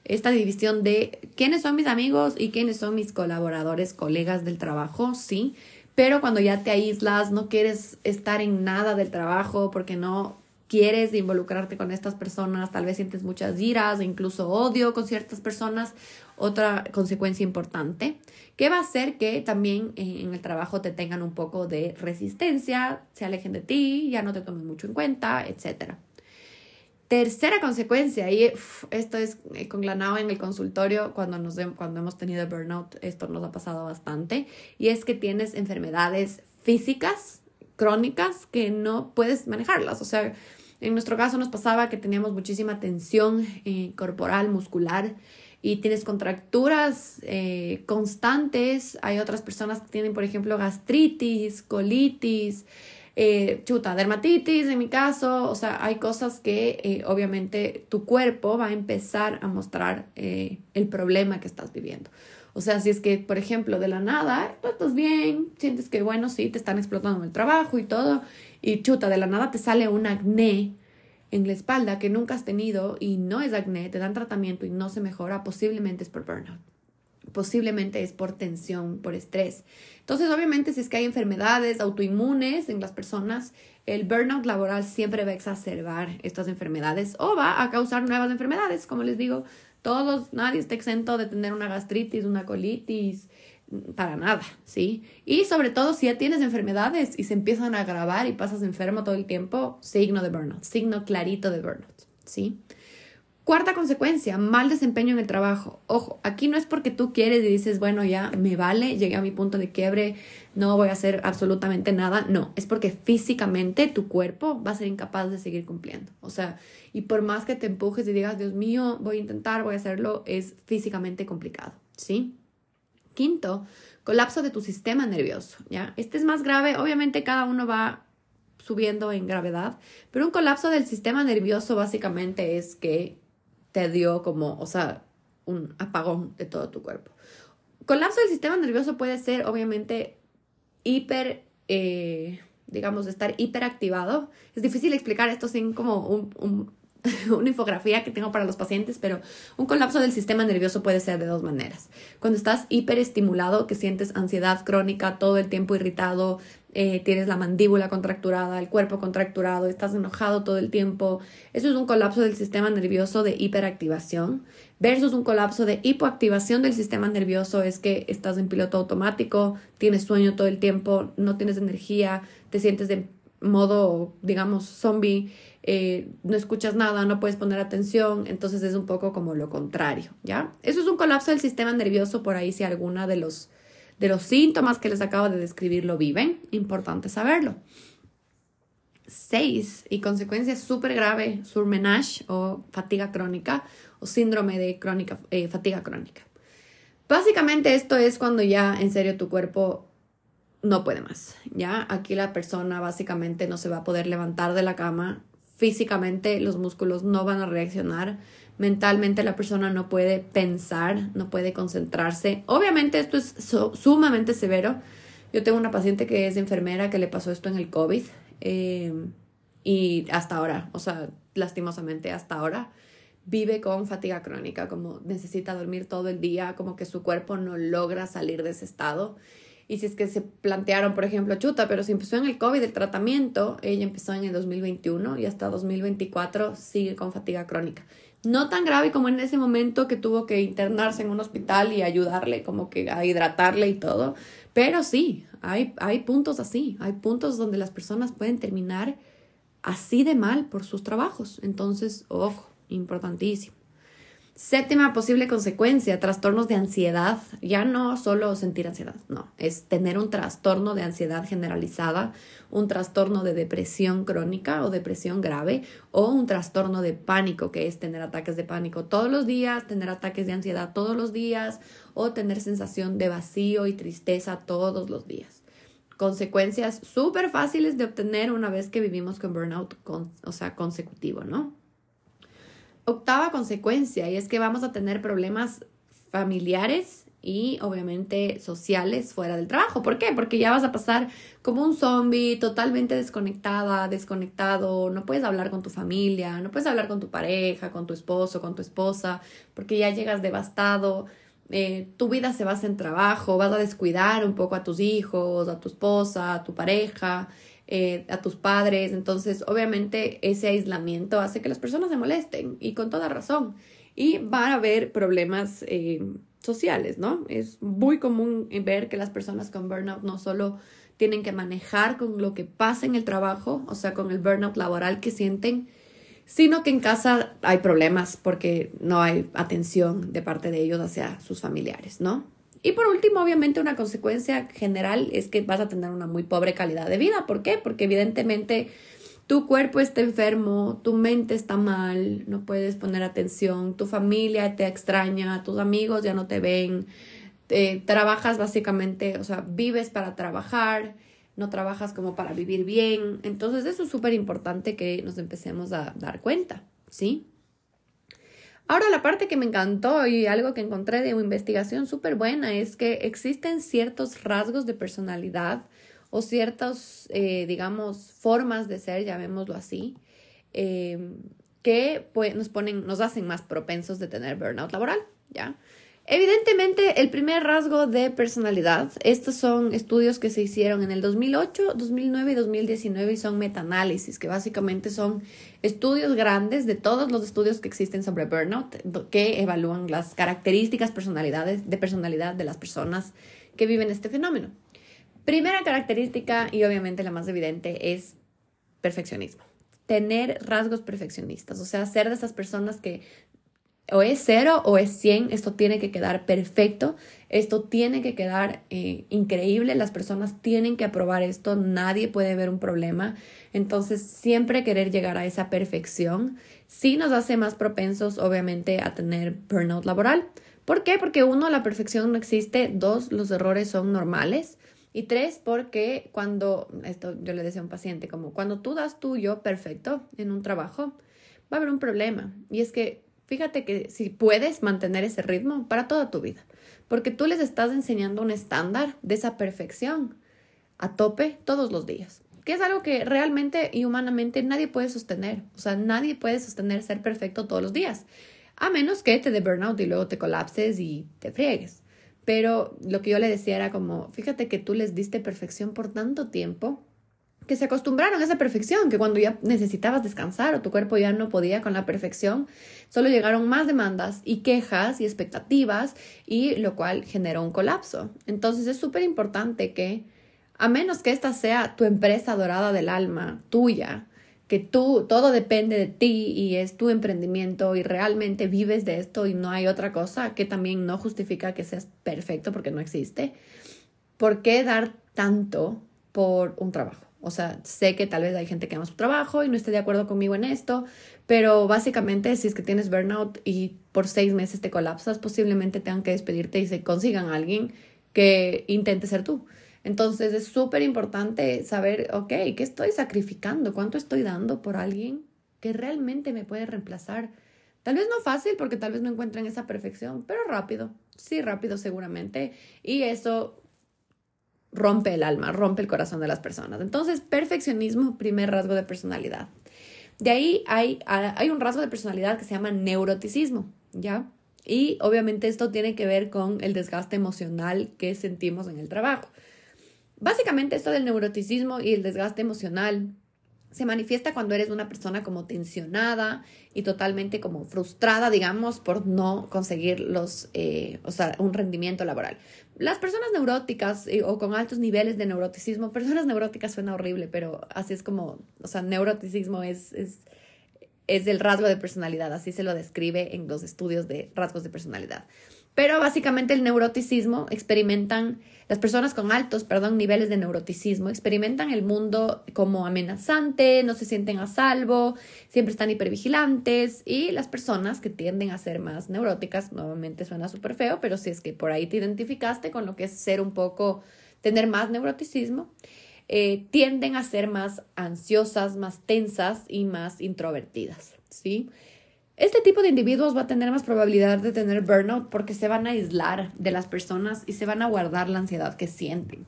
esta división de quiénes son mis amigos y quiénes son mis colaboradores, colegas del trabajo, sí, pero cuando ya te aíslas, no quieres estar en nada del trabajo porque no quieres involucrarte con estas personas, tal vez sientes muchas iras, incluso odio con ciertas personas, otra consecuencia importante, que va a hacer que también en el trabajo te tengan un poco de resistencia, se alejen de ti, ya no te tomen mucho en cuenta, etc. Tercera consecuencia, y esto es eh, conglanado en el consultorio cuando, nos, cuando hemos tenido burnout, esto nos ha pasado bastante, y es que tienes enfermedades físicas, crónicas, que no puedes manejarlas. O sea, en nuestro caso nos pasaba que teníamos muchísima tensión eh, corporal, muscular, y tienes contracturas eh, constantes. Hay otras personas que tienen, por ejemplo, gastritis, colitis, eh, chuta, dermatitis en mi caso. O sea, hay cosas que eh, obviamente tu cuerpo va a empezar a mostrar el problema que estás viviendo. O sea, si es que, por ejemplo, de la nada, tú estás bien, sientes que, bueno, sí, te están explotando el trabajo y todo, y chuta, de la nada te sale un acné en la espalda que nunca has tenido y no es acné, te dan tratamiento y no se mejora, posiblemente es por burnout. Posiblemente es por tensión, por estrés. Entonces, obviamente, si es que hay enfermedades autoinmunes en las personas, el burnout laboral siempre va a exacerbar estas enfermedades o va a causar nuevas enfermedades. Como les digo, todos, nadie está exento de tener una gastritis, una colitis, para nada, ¿sí? Y sobre todo si ya tienes enfermedades y se empiezan a agravar y pasas enfermo todo el tiempo, signo de burnout, signo clarito de burnout, ¿sí? Cuarta consecuencia, mal desempeño en el trabajo. Ojo, aquí no es porque tú quieres y dices, bueno, ya me vale, llegué a mi punto de quiebre, no voy a hacer absolutamente nada. No, es porque físicamente tu cuerpo va a ser incapaz de seguir cumpliendo. O sea, y por más que te empujes y digas, Dios mío, voy a intentar, voy a hacerlo, es físicamente complicado, ¿sí? Quinto, colapso de tu sistema nervioso, ¿ya? Este es más grave, obviamente cada uno va subiendo en gravedad, pero un colapso del sistema nervioso básicamente es que te dio como, o sea, un apagón de todo tu cuerpo. Colapso del sistema nervioso puede ser, obviamente, hiper, eh, digamos, estar hiperactivado. Es difícil explicar esto sin como un, una infografía que tengo para los pacientes, pero un colapso del sistema nervioso puede ser de dos maneras. Cuando estás hiperestimulado, que sientes ansiedad crónica, todo el tiempo irritado, eh, tienes la mandíbula contracturada, el cuerpo contracturado, estás enojado todo el tiempo. Eso es un colapso del sistema nervioso de hiperactivación versus un colapso de hipoactivación del sistema nervioso es que estás en piloto automático, tienes sueño todo el tiempo, no tienes energía, te sientes de modo, digamos, zombie, eh, no escuchas nada, no puedes poner atención, entonces es un poco como lo contrario, ¿ya? Eso es un colapso del sistema nervioso, por ahí si alguna de los, de los síntomas que les acabo de describir lo viven, importante saberlo. Seis, y consecuencia súper grave, surmenage o fatiga crónica o síndrome de crónica, eh, fatiga crónica. Básicamente esto es cuando ya en serio tu cuerpo no puede más, ¿ya? Aquí la persona básicamente no se va a poder levantar de la cama físicamente los músculos no van a reaccionar, mentalmente la persona no puede pensar, no puede concentrarse. Obviamente esto es sumamente severo. Yo tengo una paciente que es enfermera que le pasó esto en el COVID eh, y hasta ahora, o sea, lastimosamente hasta ahora, vive con fatiga crónica, como necesita dormir todo el día, como que su cuerpo no logra salir de ese estado. Y si es que se plantearon, por ejemplo, chuta, pero si empezó en el COVID el tratamiento, ella empezó en el 2021 y hasta 2024 sigue con fatiga crónica. No tan grave como en ese momento que tuvo que internarse en un hospital y ayudarle como que a hidratarle y todo, pero sí, hay, hay puntos así, hay puntos donde las personas pueden terminar así de mal por sus trabajos. Entonces, ojo, importantísimo. Séptima posible consecuencia, trastornos de ansiedad. Ya no solo sentir ansiedad, no, es tener un trastorno de ansiedad generalizada, un trastorno de depresión crónica o depresión grave o un trastorno de pánico, que es tener ataques de pánico todos los días, tener ataques de ansiedad todos los días o tener sensación de vacío y tristeza todos los días. Consecuencias súper fáciles de obtener una vez que vivimos con burnout, o sea, consecutivo, ¿no? Octava consecuencia y es que vamos a tener problemas familiares y obviamente sociales fuera del trabajo. ¿Por qué? Porque ya vas a pasar como un zombie, totalmente desconectada, desconectado, no puedes hablar con tu familia, no puedes hablar con tu pareja, con tu esposo, con tu esposa, porque ya llegas devastado. Eh, tu vida se basa en trabajo, vas a descuidar un poco a tus hijos, a tu esposa, a tu pareja, eh, a tus padres. Entonces, obviamente, ese aislamiento hace que las personas se molesten y con toda razón. Y van a haber problemas eh, sociales, ¿no? Es muy común ver que las personas con burnout no solo tienen que manejar con lo que pasa en el trabajo, o sea, con el burnout laboral que sienten, sino que en casa hay problemas porque no hay atención de parte de ellos hacia sus familiares, ¿no? Y por último, obviamente, una consecuencia general es que vas a tener una muy pobre calidad de vida. ¿Por qué? Porque evidentemente tu cuerpo está enfermo, tu mente está mal, no puedes poner atención, tu familia te extraña, tus amigos ya no te ven, trabajas básicamente, o sea, vives para trabajar, no trabajas como para vivir bien. Entonces eso es súper importante que nos empecemos a dar cuenta, ¿sí? Ahora la parte que me encantó y algo que encontré de una investigación súper buena es que existen ciertos rasgos de personalidad o ciertas, eh, digamos, formas de ser, llamémoslo así, eh, que pues, nos ponen, nos hacen más propensos de tener burnout laboral, ¿ya? Evidentemente, el primer rasgo de personalidad, estos son estudios que se hicieron en el 2008, 2009 y 2019 y son metaanálisis, que básicamente son estudios grandes de todos los estudios que existen sobre burnout, que evalúan las características personalidades, de personalidad de las personas que viven este fenómeno. Primera característica, y obviamente la más evidente, es perfeccionismo. Tener rasgos perfeccionistas, o sea, ser de esas personas que o es cero o es 100, esto tiene que quedar perfecto, esto tiene que quedar eh, increíble, las personas tienen que aprobar esto, nadie puede ver un problema, entonces siempre querer llegar a esa perfección sí nos hace más propensos obviamente a tener burnout laboral. ¿Por qué? Porque uno, la perfección no existe, dos, los errores son normales. Y tres, porque cuando, esto yo le decía a un paciente, como cuando tú das tuyo perfecto en un trabajo, va a haber un problema. Y es que fíjate que si puedes mantener ese ritmo para toda tu vida, porque tú les estás enseñando un estándar de esa perfección a tope todos los días, que es algo que realmente y humanamente nadie puede sostener. O sea, nadie puede sostener ser perfecto todos los días, a menos que te dé burnout y luego te colapses y te friegues. Pero lo que yo le decía era como, fíjate que tú les diste perfección por tanto tiempo que se acostumbraron a esa perfección, que cuando ya necesitabas descansar o tu cuerpo ya no podía con la perfección, solo llegaron más demandas y quejas y expectativas y lo cual generó un colapso. Entonces es súper importante que, a menos que esta sea tu empresa dorada del alma, tuya, que tú, todo depende de ti y es tu emprendimiento y realmente vives de esto y no hay otra cosa que también no justifica que seas perfecto porque no existe. ¿Por qué dar tanto por un trabajo? O sea, sé que tal vez hay gente que ama su trabajo y no esté de acuerdo conmigo en esto, pero básicamente si es que tienes burnout y por seis meses te colapsas, posiblemente tengan que despedirte y se consigan a alguien que intente ser tú. Entonces es súper importante saber, ok, ¿qué estoy sacrificando? ¿Cuánto estoy dando por alguien que realmente me puede reemplazar? Tal vez no fácil porque tal vez no encuentren esa perfección, pero rápido, sí, rápido seguramente. Y eso rompe el alma, rompe el corazón de las personas. Entonces, perfeccionismo, primer rasgo de personalidad. De ahí hay, hay un rasgo de personalidad que se llama neuroticismo, ¿ya? Y obviamente esto tiene que ver con el desgaste emocional que sentimos en el trabajo. Básicamente esto del neuroticismo y el desgaste emocional se manifiesta cuando eres una persona como tensionada y totalmente como frustrada, digamos, por no conseguir los, eh, o sea, un rendimiento laboral. Las personas neuróticas eh, o con altos niveles de neuroticismo, personas neuróticas suena horrible, pero así es como, o sea, neuroticismo es, es, es el rasgo de personalidad, así se lo describe en los estudios de rasgos de personalidad. Pero básicamente el neuroticismo experimentan, las personas con altos, perdón, niveles de neuroticismo experimentan el mundo como amenazante, no se sienten a salvo, siempre están hipervigilantes y las personas que tienden a ser más neuróticas, nuevamente suena súper feo, pero si es que por ahí te identificaste con lo que es ser un poco, tener más neuroticismo, eh, tienden a ser más ansiosas, más tensas y más introvertidas, ¿sí? Este tipo de individuos va a tener más probabilidad de tener burnout porque se van a aislar de las personas y se van a guardar la ansiedad que sienten.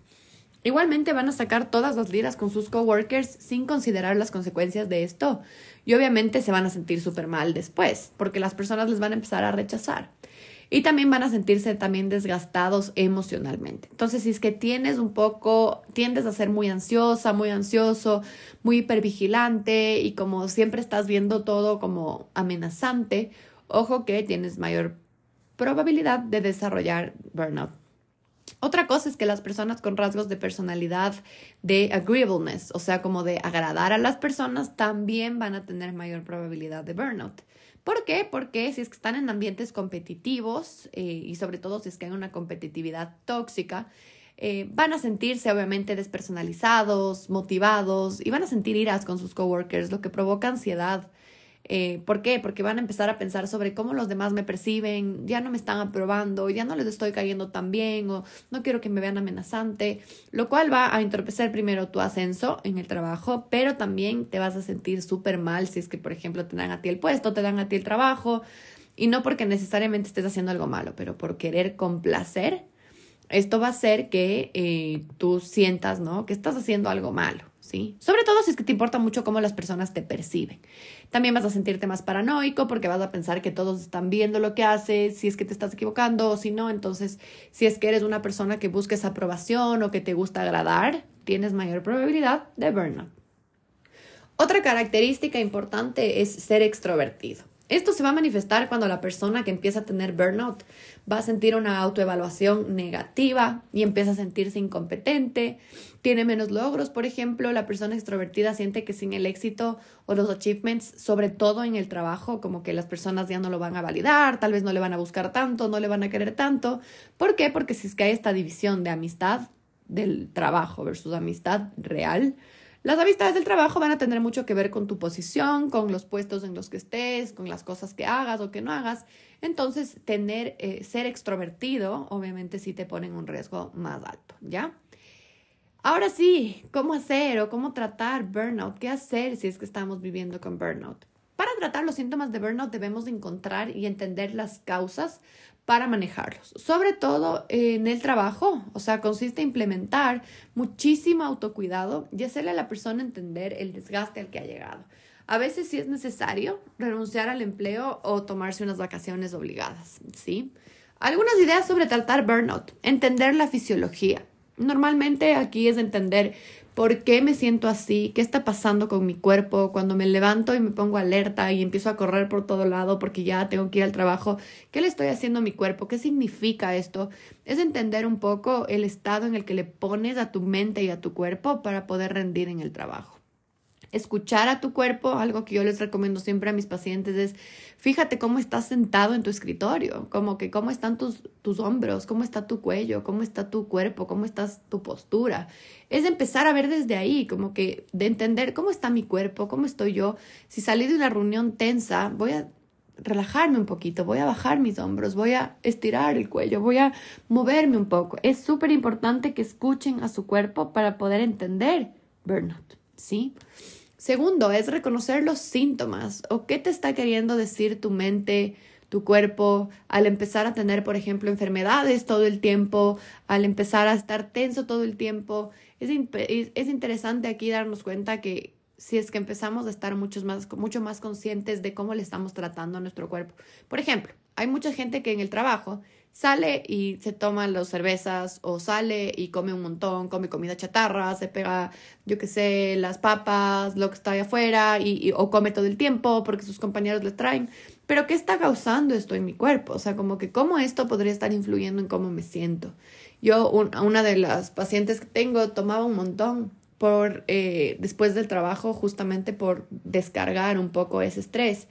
Igualmente van a sacar todas las liras con sus coworkers sin considerar las consecuencias de esto y obviamente se van a sentir súper mal después porque las personas les van a empezar a rechazar y también van a sentirse también desgastados emocionalmente. Entonces, si es que tienes un poco, tiendes a ser muy ansiosa, muy ansioso, muy hipervigilante y como siempre estás viendo todo como amenazante, ojo que tienes mayor probabilidad de desarrollar burnout. Otra cosa es que las personas con rasgos de personalidad de agreeableness, o sea, como de agradar a las personas, también van a tener mayor probabilidad de burnout. ¿Por qué? Porque si es que están en ambientes competitivos eh, y sobre todo si es que hay una competitividad tóxica, eh, van a sentirse obviamente despersonalizados, motivados y van a sentir iras con sus coworkers, lo que provoca ansiedad eh, ¿Por qué? Porque van a empezar a pensar sobre cómo los demás me perciben, ya no me están aprobando, ya no les estoy cayendo tan bien o no quiero que me vean amenazante, lo cual va a entorpecer primero tu ascenso en el trabajo, pero también te vas a sentir súper mal si es que, por ejemplo, te dan a ti el puesto, te dan a ti el trabajo, y no porque necesariamente estés haciendo algo malo, pero por querer complacer, esto va a hacer que eh, tú sientas, ¿no? Que estás haciendo algo malo. ¿Sí? Sobre todo si es que te importa mucho cómo las personas te perciben. También vas a sentirte más paranoico porque vas a pensar que todos están viendo lo que haces, si es que te estás equivocando o si no. Entonces, si es que eres una persona que busques aprobación o que te gusta agradar, tienes mayor probabilidad de burnout. Otra característica importante es ser extrovertido. Esto se va a manifestar cuando la persona que empieza a tener burnout va a sentir una autoevaluación negativa y empieza a sentirse incompetente, tiene menos logros, por ejemplo, la persona extrovertida siente que sin el éxito o los achievements, sobre todo en el trabajo, como que las personas ya no lo van a validar, tal vez no le van a buscar tanto, no le van a querer tanto. ¿Por qué? Porque si es que hay esta división de amistad del trabajo versus amistad real, las amistades del trabajo van a tener mucho que ver con tu posición, con los puestos en los que estés, con las cosas que hagas o que no hagas. Entonces, tener, eh, ser extrovertido, obviamente sí te pone en un riesgo más alto, ¿ya? Ahora sí, ¿cómo hacer o cómo tratar burnout? ¿Qué hacer si es que estamos viviendo con burnout? Para tratar los síntomas de burnout debemos encontrar y entender las causas para manejarlos, sobre todo en el trabajo, o sea, consiste en implementar muchísimo autocuidado y hacerle a la persona entender el desgaste al que ha llegado. A veces sí es necesario renunciar al empleo o tomarse unas vacaciones obligadas, ¿sí? Algunas ideas sobre tratar burnout, entender la fisiología. Normalmente aquí es entender ¿Por qué me siento así? ¿Qué está pasando con mi cuerpo? Cuando me levanto y me pongo alerta y empiezo a correr por todo lado porque ya tengo que ir al trabajo, ¿qué le estoy haciendo a mi cuerpo? ¿Qué significa esto? Es entender un poco el estado en el que le pones a tu mente y a tu cuerpo para poder rendir en el trabajo escuchar a tu cuerpo, algo que yo les recomiendo siempre a mis pacientes es, fíjate cómo estás sentado en tu escritorio, como que cómo están tus, tus hombros, cómo está tu cuello, cómo está tu cuerpo, cómo está tu postura. Es empezar a ver desde ahí, como que de entender cómo está mi cuerpo, cómo estoy yo. Si salí de una reunión tensa, voy a relajarme un poquito, voy a bajar mis hombros, voy a estirar el cuello, voy a moverme un poco. Es súper importante que escuchen a su cuerpo para poder entender burnout, ¿sí? Segundo, es reconocer los síntomas o qué te está queriendo decir tu mente, tu cuerpo, al empezar a tener, por ejemplo, enfermedades todo el tiempo, al empezar a estar tenso todo el tiempo. Es, es interesante aquí darnos cuenta que si es que empezamos a estar mucho más, mucho más conscientes de cómo le estamos tratando a nuestro cuerpo. Por ejemplo, hay mucha gente que en el trabajo sale y se toma las cervezas o sale y come un montón, come comida chatarra, se pega, yo qué sé, las papas, lo que está ahí afuera y, o come todo el tiempo porque sus compañeros le traen. Pero ¿qué está causando esto en mi cuerpo? O sea, como que cómo esto podría estar influyendo en cómo me siento. Yo, una de las pacientes que tengo, tomaba un montón por eh, después del trabajo justamente por descargar un poco ese estrés.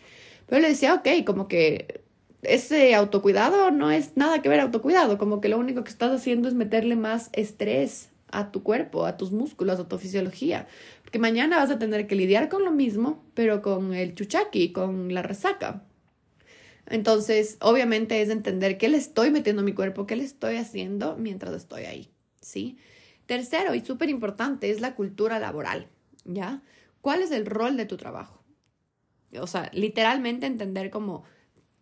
Pero le decía, ok, como que ese autocuidado no es nada que ver autocuidado, como que lo único que estás haciendo es meterle más estrés a tu cuerpo, a tus músculos, a tu fisiología, porque mañana vas a tener que lidiar con lo mismo, pero con el chuchaki, con la resaca. Entonces, obviamente es entender qué le estoy metiendo a mi cuerpo, qué le estoy haciendo mientras estoy ahí, ¿sí? Tercero, y súper importante, es la cultura laboral, ¿ya? ¿Cuál es el rol de tu trabajo? O sea, literalmente entender como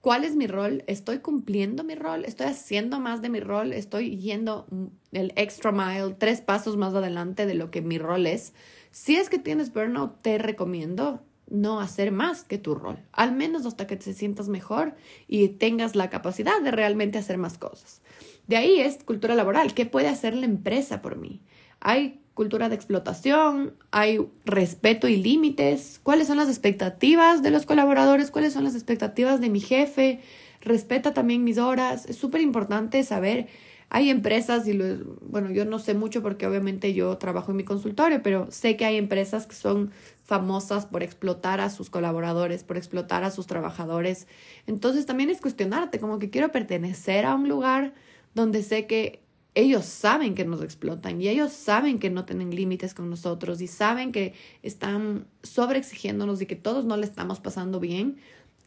¿Cuál es mi rol? ¿Estoy cumpliendo mi rol? ¿Estoy haciendo más de mi rol? ¿Estoy yendo el extra mile, tres pasos más adelante de lo que mi rol es? Si es que tienes burnout, te recomiendo no hacer más que tu rol, al menos hasta que te sientas mejor y tengas la capacidad de realmente hacer más cosas. De ahí es cultura laboral. ¿Qué puede hacer la empresa por mí? Hay cultura de explotación, hay respeto y límites, cuáles son las expectativas de los colaboradores, cuáles son las expectativas de mi jefe, respeta también mis horas, es súper importante saber, hay empresas, y lo, bueno, yo no sé mucho porque obviamente yo trabajo en mi consultorio, pero sé que hay empresas que son famosas por explotar a sus colaboradores, por explotar a sus trabajadores. Entonces también es cuestionarte, como que quiero pertenecer a un lugar donde sé que ellos saben que nos explotan y ellos saben que no tienen límites con nosotros y saben que están sobreexigiéndonos y que todos no le estamos pasando bien.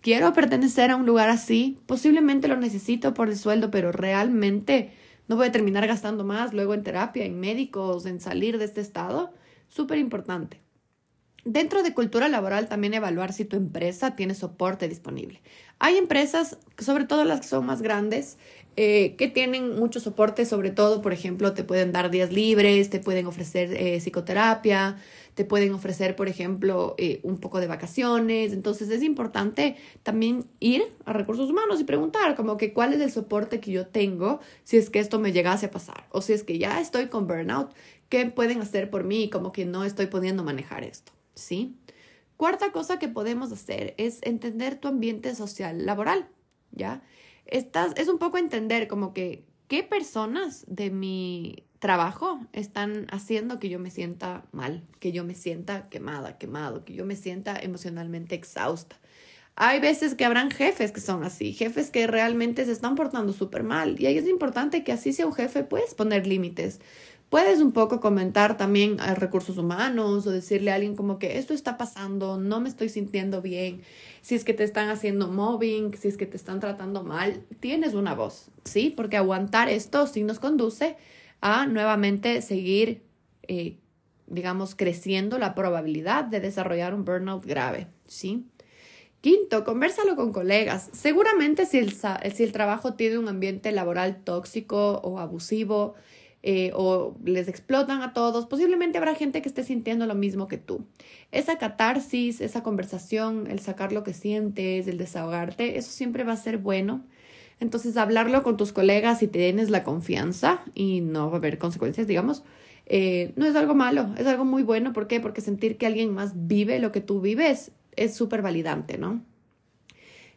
Quiero pertenecer a un lugar así, posiblemente lo necesito por el sueldo, pero realmente no voy a terminar gastando más luego en terapia, en médicos, en salir de este estado. Súper importante. Dentro de cultura laboral también evaluar si tu empresa tiene soporte disponible. Hay empresas, sobre todo las que son más grandes, eh, que tienen mucho soporte, sobre todo, por ejemplo, te pueden dar días libres, te pueden ofrecer eh, psicoterapia, te pueden ofrecer, por ejemplo, eh, un poco de vacaciones. Entonces es importante también ir a recursos humanos y preguntar como que cuál es el soporte que yo tengo si es que esto me llegase a pasar o si es que ya estoy con burnout, ¿qué pueden hacer por mí? Como que no estoy pudiendo manejar esto, ¿sí? Cuarta cosa que podemos hacer es entender tu ambiente social laboral, ¿ya? Estás, es un poco entender como que qué personas de mi trabajo están haciendo que yo me sienta mal, que yo me sienta quemada, quemado, que yo me sienta emocionalmente exhausta. Hay veces que habrán jefes que son así, jefes que realmente se están portando súper mal. Y ahí es importante que así sea un jefe, puedes poner límites. Puedes un poco comentar también a recursos humanos o decirle a alguien como que esto está pasando, no me estoy sintiendo bien, si es que te están haciendo mobbing, si es que te están tratando mal, tienes una voz, ¿sí? Porque aguantar esto sí nos conduce a nuevamente seguir, eh, digamos, creciendo la probabilidad de desarrollar un burnout grave, ¿sí? Quinto, conversalo con colegas. Seguramente si el, si el trabajo tiene un ambiente laboral tóxico o abusivo, eh, o les explotan a todos, posiblemente habrá gente que esté sintiendo lo mismo que tú. Esa catarsis, esa conversación, el sacar lo que sientes, el desahogarte, eso siempre va a ser bueno. Entonces, hablarlo con tus colegas y tienes la confianza y no va a haber consecuencias, digamos, eh, no es algo malo, es algo muy bueno. ¿Por qué? Porque sentir que alguien más vive lo que tú vives es súper validante, ¿no?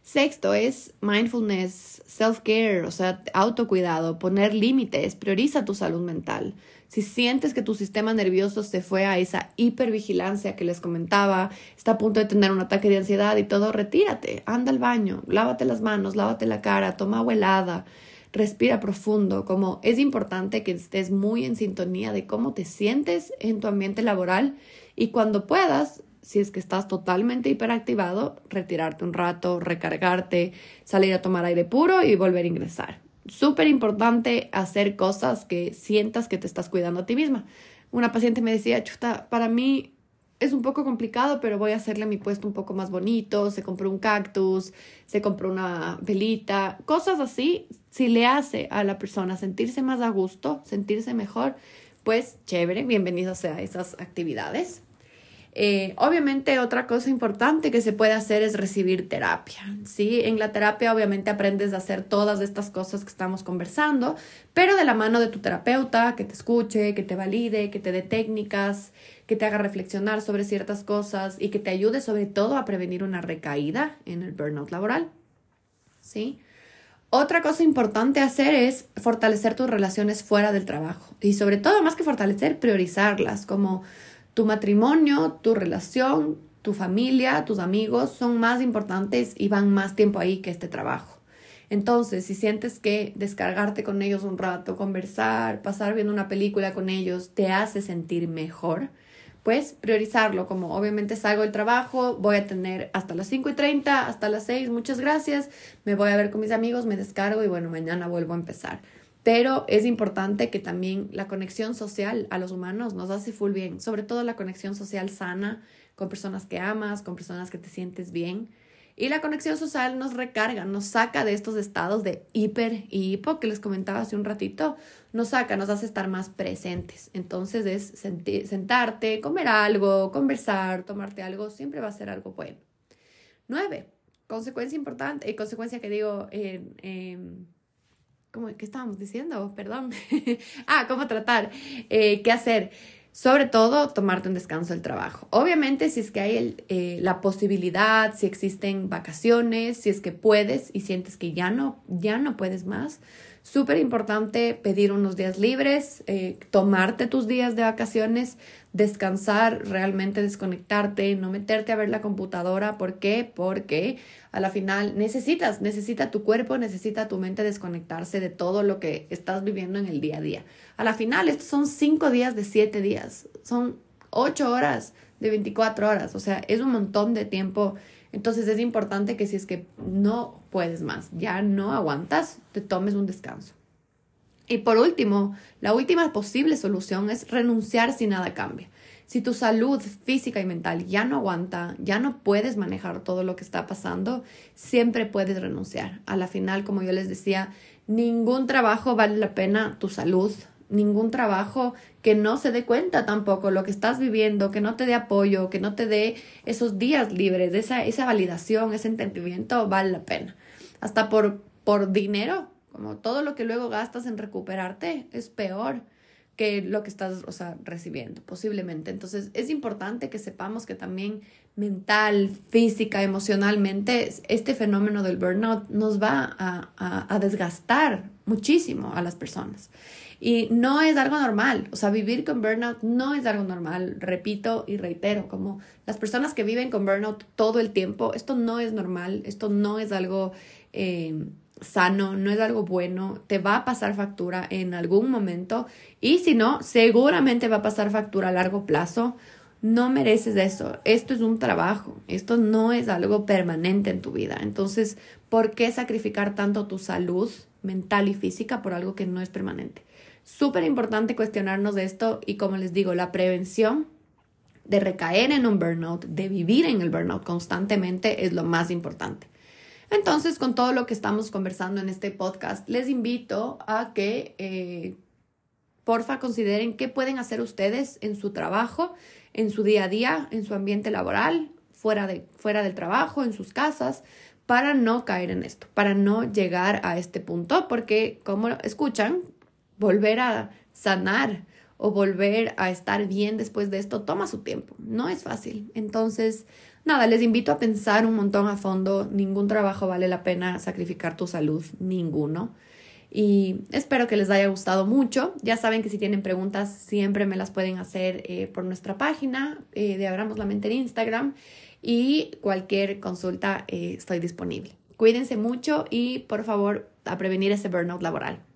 Sexto es mindfulness, self-care, o sea, autocuidado, poner límites, prioriza tu salud mental. Si sientes que tu sistema nervioso se fue a esa hipervigilancia que les comentaba, está a punto de tener un ataque de ansiedad y todo, retírate, anda al baño, lávate las manos, lávate la cara, toma agua helada, respira profundo, como es importante que estés muy en sintonía de cómo te sientes en tu ambiente laboral y cuando puedas, si es que estás totalmente hiperactivado, retirarte un rato, recargarte, salir a tomar aire puro y volver a ingresar. Súper importante hacer cosas que sientas que te estás cuidando a ti misma. Una paciente me decía, chuta, para mí es un poco complicado, pero voy a hacerle mi puesto un poco más bonito. Se compró un cactus, se compró una velita, cosas así. Si le hace a la persona sentirse más a gusto, sentirse mejor, pues chévere, bienvenidos a esas actividades. Eh, obviamente otra cosa importante que se puede hacer es recibir terapia, ¿sí? En la terapia obviamente aprendes a hacer todas estas cosas que estamos conversando, pero de la mano de tu terapeuta, que te escuche, que te valide, que te dé técnicas, que te haga reflexionar sobre ciertas cosas y que te ayude sobre todo a prevenir una recaída en el burnout laboral, ¿sí? Otra cosa importante hacer es fortalecer tus relaciones fuera del trabajo y sobre todo, más que fortalecer, priorizarlas, como tu matrimonio, tu relación, tu familia, tus amigos son más importantes y van más tiempo ahí que este trabajo. Entonces, si sientes que descargarte con ellos un rato, conversar, pasar viendo una película con ellos te hace sentir mejor, pues priorizarlo, como obviamente salgo del trabajo, voy a tener hasta las 5 y 30, hasta las 6, muchas gracias, me voy a ver con mis amigos, me descargo y bueno, mañana vuelvo a empezar. Pero es importante que también la conexión social a los humanos nos hace full bien, sobre todo la conexión social sana con personas que amas, con personas que te sientes bien. Y la conexión social nos recarga, nos saca de estos estados de hiper y hipo que les comentaba hace un ratito, nos saca, nos hace estar más presentes. Entonces es sentarte, comer algo, conversar, tomarte algo, siempre va a ser algo bueno. Nueve, consecuencia importante, y consecuencia que digo, en ¿Cómo, ¿Qué estábamos diciendo? Perdón. ah, ¿cómo tratar? Eh, ¿Qué hacer? Sobre todo, tomarte un descanso del trabajo. Obviamente, si es que hay eh, la posibilidad, si existen vacaciones, si es que puedes y sientes que ya no, ya no puedes más, súper importante pedir unos días libres, eh, tomarte tus días de vacaciones, descansar, realmente desconectarte, no meterte a ver la computadora. ¿Por qué? Porque a la final necesitas, necesita tu cuerpo, necesita tu mente desconectarse de todo lo que estás viviendo en el día a día. A la final, estos son cinco días de siete días, son ocho horas de 24 horas, o sea, es un montón de tiempo. Entonces es importante que si es que no puedes más, ya no aguantas, te tomes un descanso. Y por último, la última posible solución es renunciar si nada cambia. Si tu salud física y mental ya no aguanta, ya no puedes manejar todo lo que está pasando, siempre puedes renunciar. A la final, como yo les decía, ningún trabajo vale la pena tu salud, ningún trabajo que no se dé cuenta tampoco lo que estás viviendo, que no te dé apoyo, que no te dé esos días libres, esa, esa validación, ese entendimiento, vale la pena. Hasta por, por dinero como todo lo que luego gastas en recuperarte es peor que lo que estás, o sea, recibiendo, posiblemente. Entonces, es importante que sepamos que también mental, física, emocionalmente, este fenómeno del burnout nos va a, a desgastar muchísimo a las personas. Y no es algo normal, o sea, vivir con burnout no es algo normal, repito y reitero, como las personas que viven con burnout todo el tiempo, esto no es normal, esto no es algo eh, sano, no es algo bueno, te va a pasar factura en algún momento y si no, seguramente va a pasar factura a largo plazo. No mereces eso. Esto es un trabajo. Esto no es algo permanente en tu vida. Entonces, ¿por qué sacrificar tanto tu salud mental y física por algo que no es permanente? Súper importante cuestionarnos de esto y como les digo, la prevención de recaer en un burnout, de vivir en el burnout constantemente es lo más importante. Entonces, con todo lo que estamos conversando en este podcast, les invito a que, eh, porfa, consideren qué pueden hacer ustedes en su trabajo, en su día a día, en su ambiente laboral, fuera, de, fuera del trabajo, en sus casas, para no caer en esto, para no llegar a este punto, porque como escuchan, volver a sanar o volver a estar bien después de esto toma su tiempo, no es fácil. Entonces, Nada, les invito a pensar un montón a fondo. Ningún trabajo vale la pena sacrificar tu salud, ninguno. Y espero que les haya gustado mucho. Ya saben que si tienen preguntas siempre me las pueden hacer eh, por nuestra página eh, de Abramos la Mente en Instagram y cualquier consulta eh, estoy disponible. Cuídense mucho y por favor a prevenir ese burnout laboral.